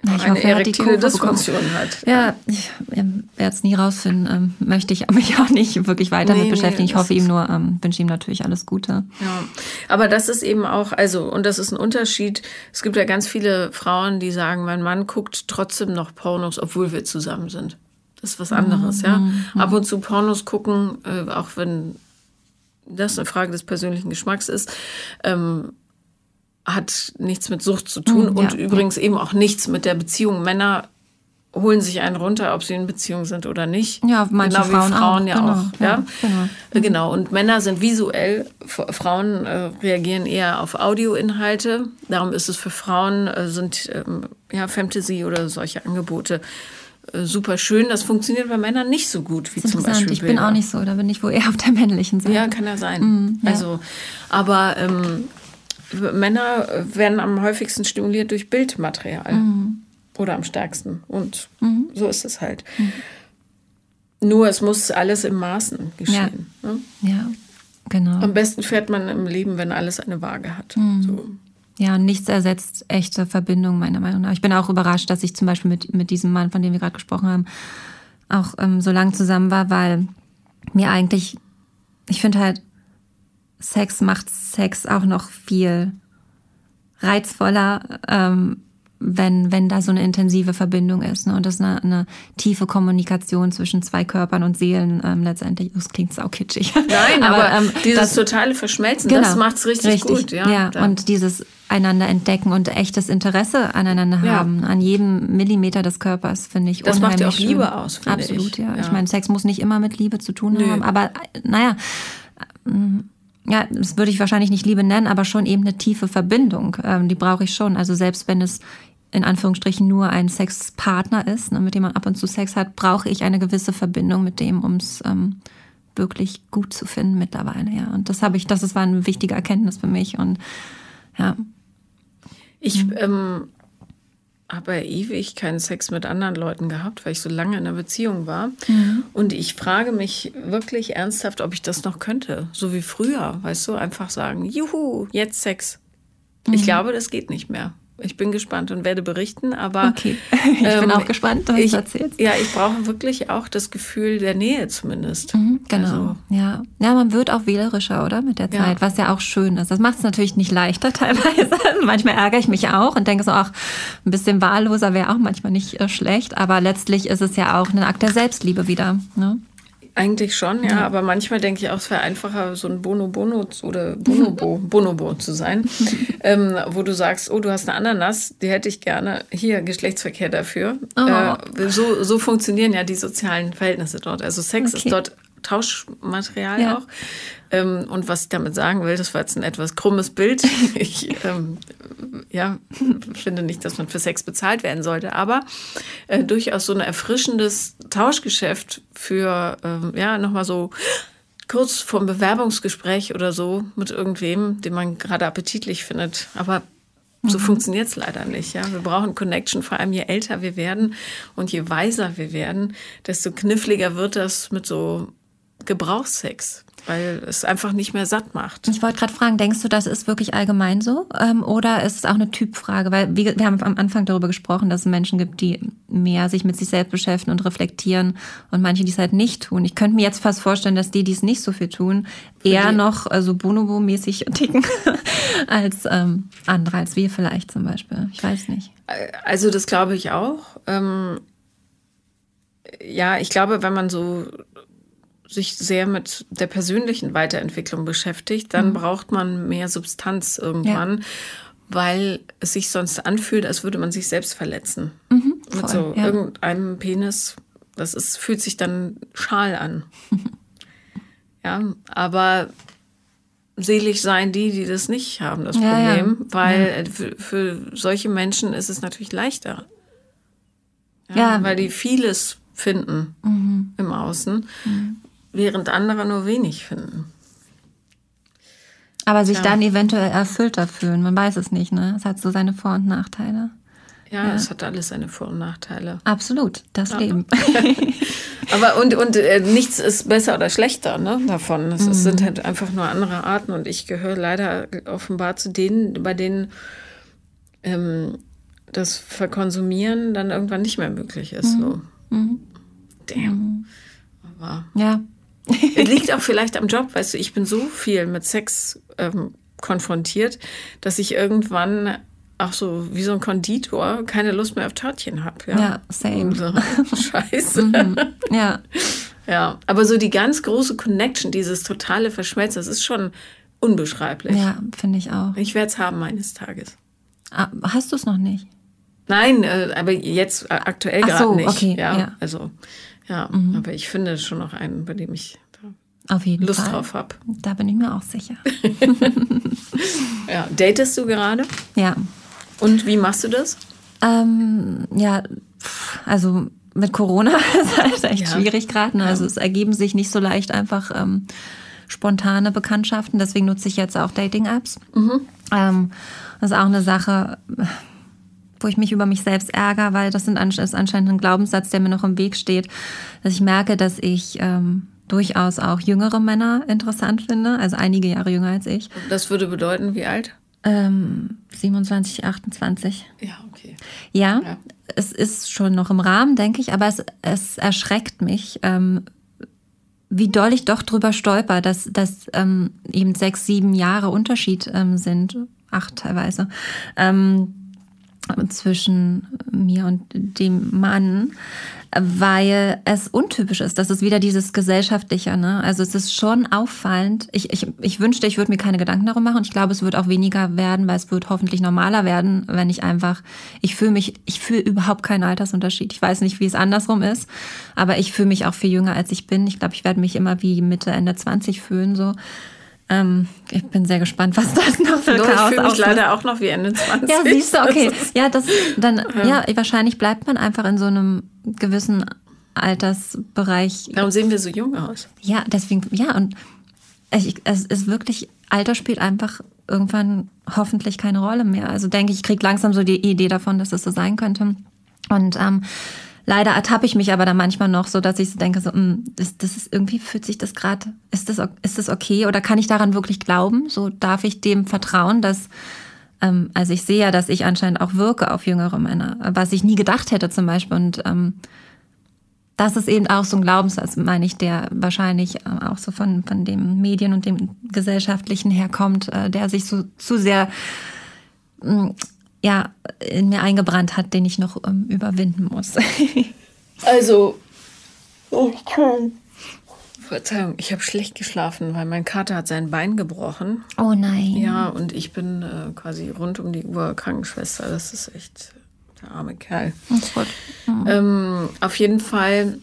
ich eine hoffe, erektile Dysfunktion hat. Ja, ich werde es nie rausfinden. Ähm, möchte ich mich auch nicht wirklich weiter nee, mit beschäftigen. ich hoffe ihm nur, ähm, wünsche ihm natürlich alles Gute. Ja, aber das ist eben auch, also, und das ist ein Unterschied. Es gibt ja ganz viele Frauen, die sagen, mein Mann guckt trotzdem noch Pornos, obwohl wir zusammen sind. Das ist was anderes, mhm. ja. Mhm. Ab und zu Pornos gucken, äh, auch wenn das eine Frage des persönlichen Geschmacks ist. Ähm, hat nichts mit Sucht zu tun mhm, und ja, übrigens ja. eben auch nichts mit der Beziehung. Männer holen sich einen runter, ob sie in Beziehung sind oder nicht. Ja, manche genau Frauen, Frauen auch. ja genau, auch. Ja, genau. Mhm. genau. Und Männer sind visuell, Frauen äh, reagieren eher auf Audioinhalte. Darum ist es für Frauen, äh, sind ähm, ja, Fantasy oder solche Angebote äh, super schön. Das funktioniert bei Männern nicht so gut wie zum Beispiel. Ich bin auch nicht so, da bin ich wohl eher auf der männlichen Seite. Ja, kann ja sein. Mhm, ja. Also, aber ähm, Männer werden am häufigsten stimuliert durch Bildmaterial. Mhm. Oder am stärksten. Und mhm. so ist es halt. Nur es muss alles im Maßen geschehen. Ja. Ne? ja, genau. Am besten fährt man im Leben, wenn alles eine Waage hat. Mhm. So. Ja, nichts ersetzt echte Verbindung, meiner Meinung nach. Ich bin auch überrascht, dass ich zum Beispiel mit, mit diesem Mann, von dem wir gerade gesprochen haben, auch ähm, so lang zusammen war, weil mir eigentlich, ich finde halt, Sex macht Sex auch noch viel reizvoller, ähm, wenn, wenn da so eine intensive Verbindung ist ne? und das eine, eine tiefe Kommunikation zwischen zwei Körpern und Seelen ähm, letztendlich, das klingt sau kitschig. Nein, aber, aber ähm, dieses das, totale Verschmelzen, genau, das macht's richtig, richtig gut. Ja, ja und dieses einander entdecken und echtes Interesse aneinander ja. haben, an jedem Millimeter des Körpers, finde ich Das unheimlich macht ja auch Liebe aus, finde Absolut, ich. ja. ja. Ich meine, Sex muss nicht immer mit Liebe zu tun Nö. haben, aber naja, ja, das würde ich wahrscheinlich nicht Liebe nennen, aber schon eben eine tiefe Verbindung. Ähm, die brauche ich schon. Also selbst wenn es in Anführungsstrichen nur ein Sexpartner ist, ne, mit dem man ab und zu Sex hat, brauche ich eine gewisse Verbindung mit dem, um es ähm, wirklich gut zu finden mittlerweile. Ja, und das habe ich, das war eine wichtige Erkenntnis für mich und ja. Ich ähm, habe ewig keinen Sex mit anderen Leuten gehabt, weil ich so lange in einer Beziehung war. Mhm. Und ich frage mich wirklich ernsthaft, ob ich das noch könnte. So wie früher, weißt du, einfach sagen, juhu, jetzt Sex. Mhm. Ich glaube, das geht nicht mehr. Ich bin gespannt und werde berichten, aber okay. ich ähm, bin auch gespannt, was ich, du erzählst. Ja, ich brauche wirklich auch das Gefühl der Nähe zumindest. Mhm, genau. Also, ja. ja, man wird auch wählerischer, oder? Mit der Zeit, ja. was ja auch schön ist. Das macht es natürlich nicht leichter teilweise. manchmal ärgere ich mich auch und denke so, ach, ein bisschen wahlloser wäre auch manchmal nicht äh, schlecht, aber letztlich ist es ja auch ein Akt der Selbstliebe wieder. Ne? Eigentlich schon, ja, aber manchmal denke ich auch, es wäre einfacher, so ein Bono-Bono oder Bonobo, Bonobo zu sein, ähm, wo du sagst, oh, du hast eine Ananas, die hätte ich gerne, hier Geschlechtsverkehr dafür. Oh. Äh, so, so funktionieren ja die sozialen Verhältnisse dort. Also Sex okay. ist dort Tauschmaterial ja. auch. Ähm, und was ich damit sagen will, das war jetzt ein etwas krummes Bild. Ich ähm, ja, finde nicht, dass man für Sex bezahlt werden sollte, aber äh, durchaus so ein erfrischendes Tauschgeschäft für, äh, ja, nochmal so kurz vorm Bewerbungsgespräch oder so mit irgendwem, den man gerade appetitlich findet. Aber so mhm. funktioniert es leider nicht. Ja? Wir brauchen Connection, vor allem je älter wir werden und je weiser wir werden, desto kniffliger wird das mit so Gebrauchssex weil es einfach nicht mehr satt macht. Ich wollte gerade fragen, denkst du, das ist wirklich allgemein so? Ähm, oder ist es auch eine Typfrage? Weil wir, wir haben am Anfang darüber gesprochen, dass es Menschen gibt, die mehr sich mit sich selbst beschäftigen und reflektieren und manche, die es halt nicht tun. Ich könnte mir jetzt fast vorstellen, dass die, die es nicht so viel tun, eher noch so also Bonobo-mäßig ticken als ähm, andere, als wir vielleicht zum Beispiel. Ich weiß nicht. Also das glaube ich auch. Ähm, ja, ich glaube, wenn man so sich sehr mit der persönlichen Weiterentwicklung beschäftigt, dann mhm. braucht man mehr Substanz irgendwann, ja. weil es sich sonst anfühlt, als würde man sich selbst verletzen. Mhm, voll, mit so ja. irgendeinem Penis, das ist, fühlt sich dann schal an. ja, aber selig sein, die, die das nicht haben, das Ja. Problem. Weil für, für solche Menschen ist es natürlich leichter. Ja. Weil die vieles finden im Außen, während andere nur wenig finden. Aber sich Ja. dann eventuell erfüllter fühlen, man weiß es nicht, ne? Es hat so seine Vor- und Nachteile. Ja, es hat alles seine Vor- und Nachteile. Absolut, das Leben. Aber und, und äh, nichts ist besser oder schlechter ne, davon. Es, es sind halt einfach nur andere Arten und ich gehöre leider offenbar zu denen, bei denen ähm, das Verkonsumieren dann irgendwann nicht mehr möglich ist. So. Damn. Aber ja. Es liegt auch vielleicht am Job, weißt du, ich bin so viel mit Sex ähm, konfrontiert, dass ich irgendwann auch so wie so ein Konditor keine Lust mehr auf Törtchen habe. Ja, Ja, same. So, Scheiße. Ja. Ja, aber so die ganz große Connection, dieses totale Verschmelzen, das ist schon unbeschreiblich. Ja, finde ich auch. Ich werde es haben eines Tages. Ah, Hast du es noch nicht? Nein, äh, aber jetzt äh, aktuell gerade so, nicht. okay, ja, ja. Mhm. also ja, aber ich finde schon noch einen, bei dem ich da Auf jeden Lust Fall. drauf habe. Da bin ich mir auch sicher. Ja, datest du gerade? Ja. Und wie machst du das? Ähm, ja, also mit Corona ist halt echt Ja. schwierig gerade. Ne? Also es ergeben sich nicht so leicht einfach ähm, spontane Bekanntschaften. Deswegen nutze ich jetzt auch Dating-Apps. Ähm, das ist auch eine Sache, wo ich mich über mich selbst ärgere, weil das ist anscheinend ein Glaubenssatz, der mir noch im Weg steht, dass ich merke, dass ich ähm, durchaus auch jüngere Männer interessant finde, also einige Jahre jünger als ich. Das würde bedeuten, wie alt? Ähm, 27, 28. Ja, okay. Ja, Ja. es ist schon noch im Rahmen, denke ich, aber es, es erschreckt mich, ähm, wie doll ich doch drüber stolper, dass, dass ähm, eben sechs, sieben Jahre Unterschied ähm, sind, acht teilweise, ähm, zwischen mir und dem Mann, weil es untypisch ist. Das ist wieder dieses Gesellschaftliche. Ne? Also es ist schon auffallend. Ich, ich, ich wünschte, ich würde mir keine Gedanken darum machen. Ich glaube, es wird auch weniger werden, weil es wird hoffentlich normaler werden, wenn ich einfach, ich fühle mich, ich fühle überhaupt keinen Altersunterschied. Ich weiß nicht, wie es andersrum ist, aber ich fühle mich auch viel jünger, als ich bin. Ich glaube, ich werde mich immer wie Mitte, Ende 20 fühlen. So. Ähm, ich bin sehr gespannt, was das noch für ich Chaos fühle mich leider auch noch wie Ende 20. Ja, siehst du, okay. Das Ja, das dann ja. wahrscheinlich bleibt man einfach in so einem gewissen Altersbereich. Warum sehen wir so jung aus? Ja, deswegen ja und ich, es ist wirklich Alter spielt einfach irgendwann hoffentlich keine Rolle mehr. Also denke ich, ich kriege langsam so die Idee davon, dass es so sein könnte. Und ähm, leider ertappe ich mich aber da manchmal noch so, dass ich so denke, so, mh, das, das ist irgendwie fühlt sich das gerade, ist das, ist das okay oder kann ich daran wirklich glauben? So darf ich dem vertrauen, dass ähm, also ich sehe ja, dass ich anscheinend auch wirke auf jüngere Männer, was ich nie gedacht hätte zum Beispiel. Und ähm, das ist eben auch so ein Glaubenssatz, meine ich, der wahrscheinlich äh, auch so von, von dem Medien und dem Gesellschaftlichen herkommt, äh, der sich so zu sehr mh, ja, in mir eingebrannt hat, den ich noch ähm, überwinden muss. Also, oh, Verzeihung, ich habe schlecht geschlafen, weil mein Kater hat sein Bein gebrochen. oh nein. Ja, und ich bin äh, quasi rund um die Uhr Krankenschwester. Das ist echt der arme Kerl. Ist gut. Ähm, auf jeden Fall,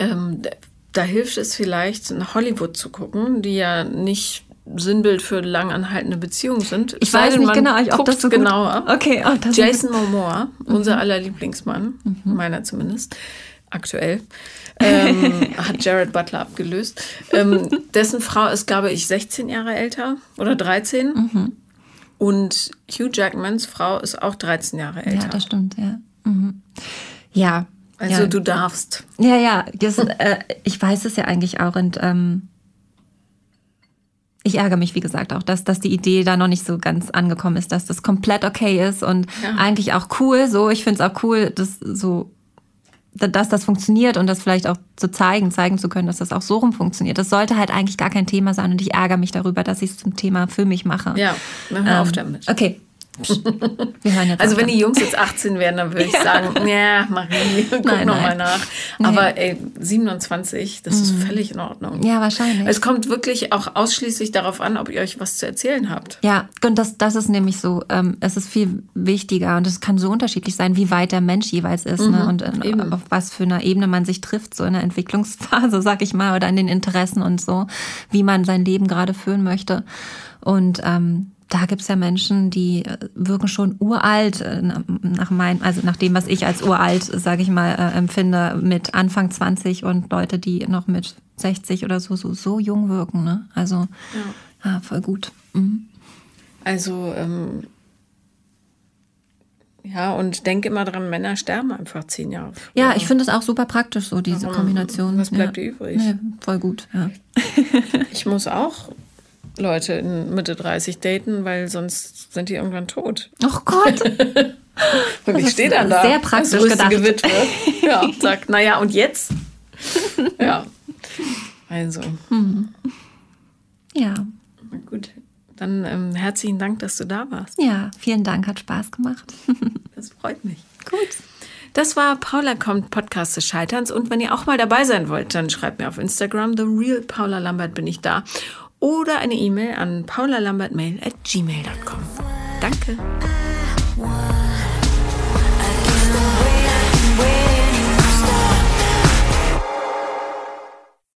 ähm, da, da hilft es vielleicht, nach Hollywood zu gucken, die ja nicht Sinnbild für langanhaltende Beziehungen sind. Ich weiß denn, nicht genau, ob guckt das so gut- genauer. Okay, oh, das Jason Momoa, unser aller Lieblingsmann, meiner zumindest, aktuell, ähm, hat Jared Butler abgelöst. Ähm, dessen Frau ist, glaube ich, 16 Jahre älter oder 13. Und Hugh Jackmans Frau ist auch 13 Jahre älter. ja, das stimmt, ja. Mhm. Ja. also ja. du darfst. Ja, ja, das, äh, ich weiß es ja eigentlich auch und ähm, ich ärgere mich, wie gesagt, auch, dass, dass die Idee da noch nicht so ganz angekommen ist, dass das komplett okay ist und Ja. eigentlich auch cool. So, ich finde es auch cool, dass so dass das funktioniert und das vielleicht auch zu zeigen, zeigen zu können, dass das auch so rum funktioniert. Das sollte halt eigentlich gar kein Thema sein und ich ärgere mich darüber, dass ich es zum Thema für mich mache. Ja, hör auf Ähm, damit. Okay, Wir Also wenn die Jungs jetzt 18 wären, dann würde ich sagen, ja, Marie, guck Nein, noch mal nein. nach. Aber ey, 27, das ist völlig in Ordnung. Ja, wahrscheinlich. Es kommt wirklich auch ausschließlich darauf an, ob ihr euch was zu erzählen habt. Ja, und das, das ist nämlich so, ähm, es ist viel wichtiger und es kann so unterschiedlich sein, wie weit der Mensch jeweils ist ne? und äh, eben. auf was für einer Ebene man sich trifft, so in der Entwicklungsphase, sag ich mal, oder in den Interessen und so, wie man sein Leben gerade führen möchte. Und ähm, da gibt's ja Menschen, die äh, wirken schon uralt, äh, nach mein, also nach dem, was ich als uralt, sage ich mal, äh, empfinde, mit Anfang 20 und Leute, die noch mit 60 oder so, so, so jung wirken. Ne? Also ja, voll gut. Mhm. Also, ähm, ja, und denk immer dran, Männer sterben einfach zehn Jahre. früher. Ja, ich finde es auch super praktisch, so diese Warum? Kombination. Was bleibt ja. übrig? Nee, voll gut, ja. Ich muss auch Leute in Mitte 30 daten, weil sonst sind die irgendwann tot. Oh Gott. Und ich stehe dann da. sehr praktisch als gedacht. Witwe. Ja, und sag, naja, und jetzt? Ja. Also, Ja. na gut. Dann ähm, herzlichen Dank, dass du da warst. Ja, vielen Dank, hat Spaß gemacht. Das freut mich. gut. Das war Paula kommt, Podcast des Scheiterns. Und wenn ihr auch mal dabei sein wollt, dann schreibt mir auf Instagram, The Real Paula Lambert bin ich da. Oder eine E-Mail an paulalambertmail at gmail.com. Danke.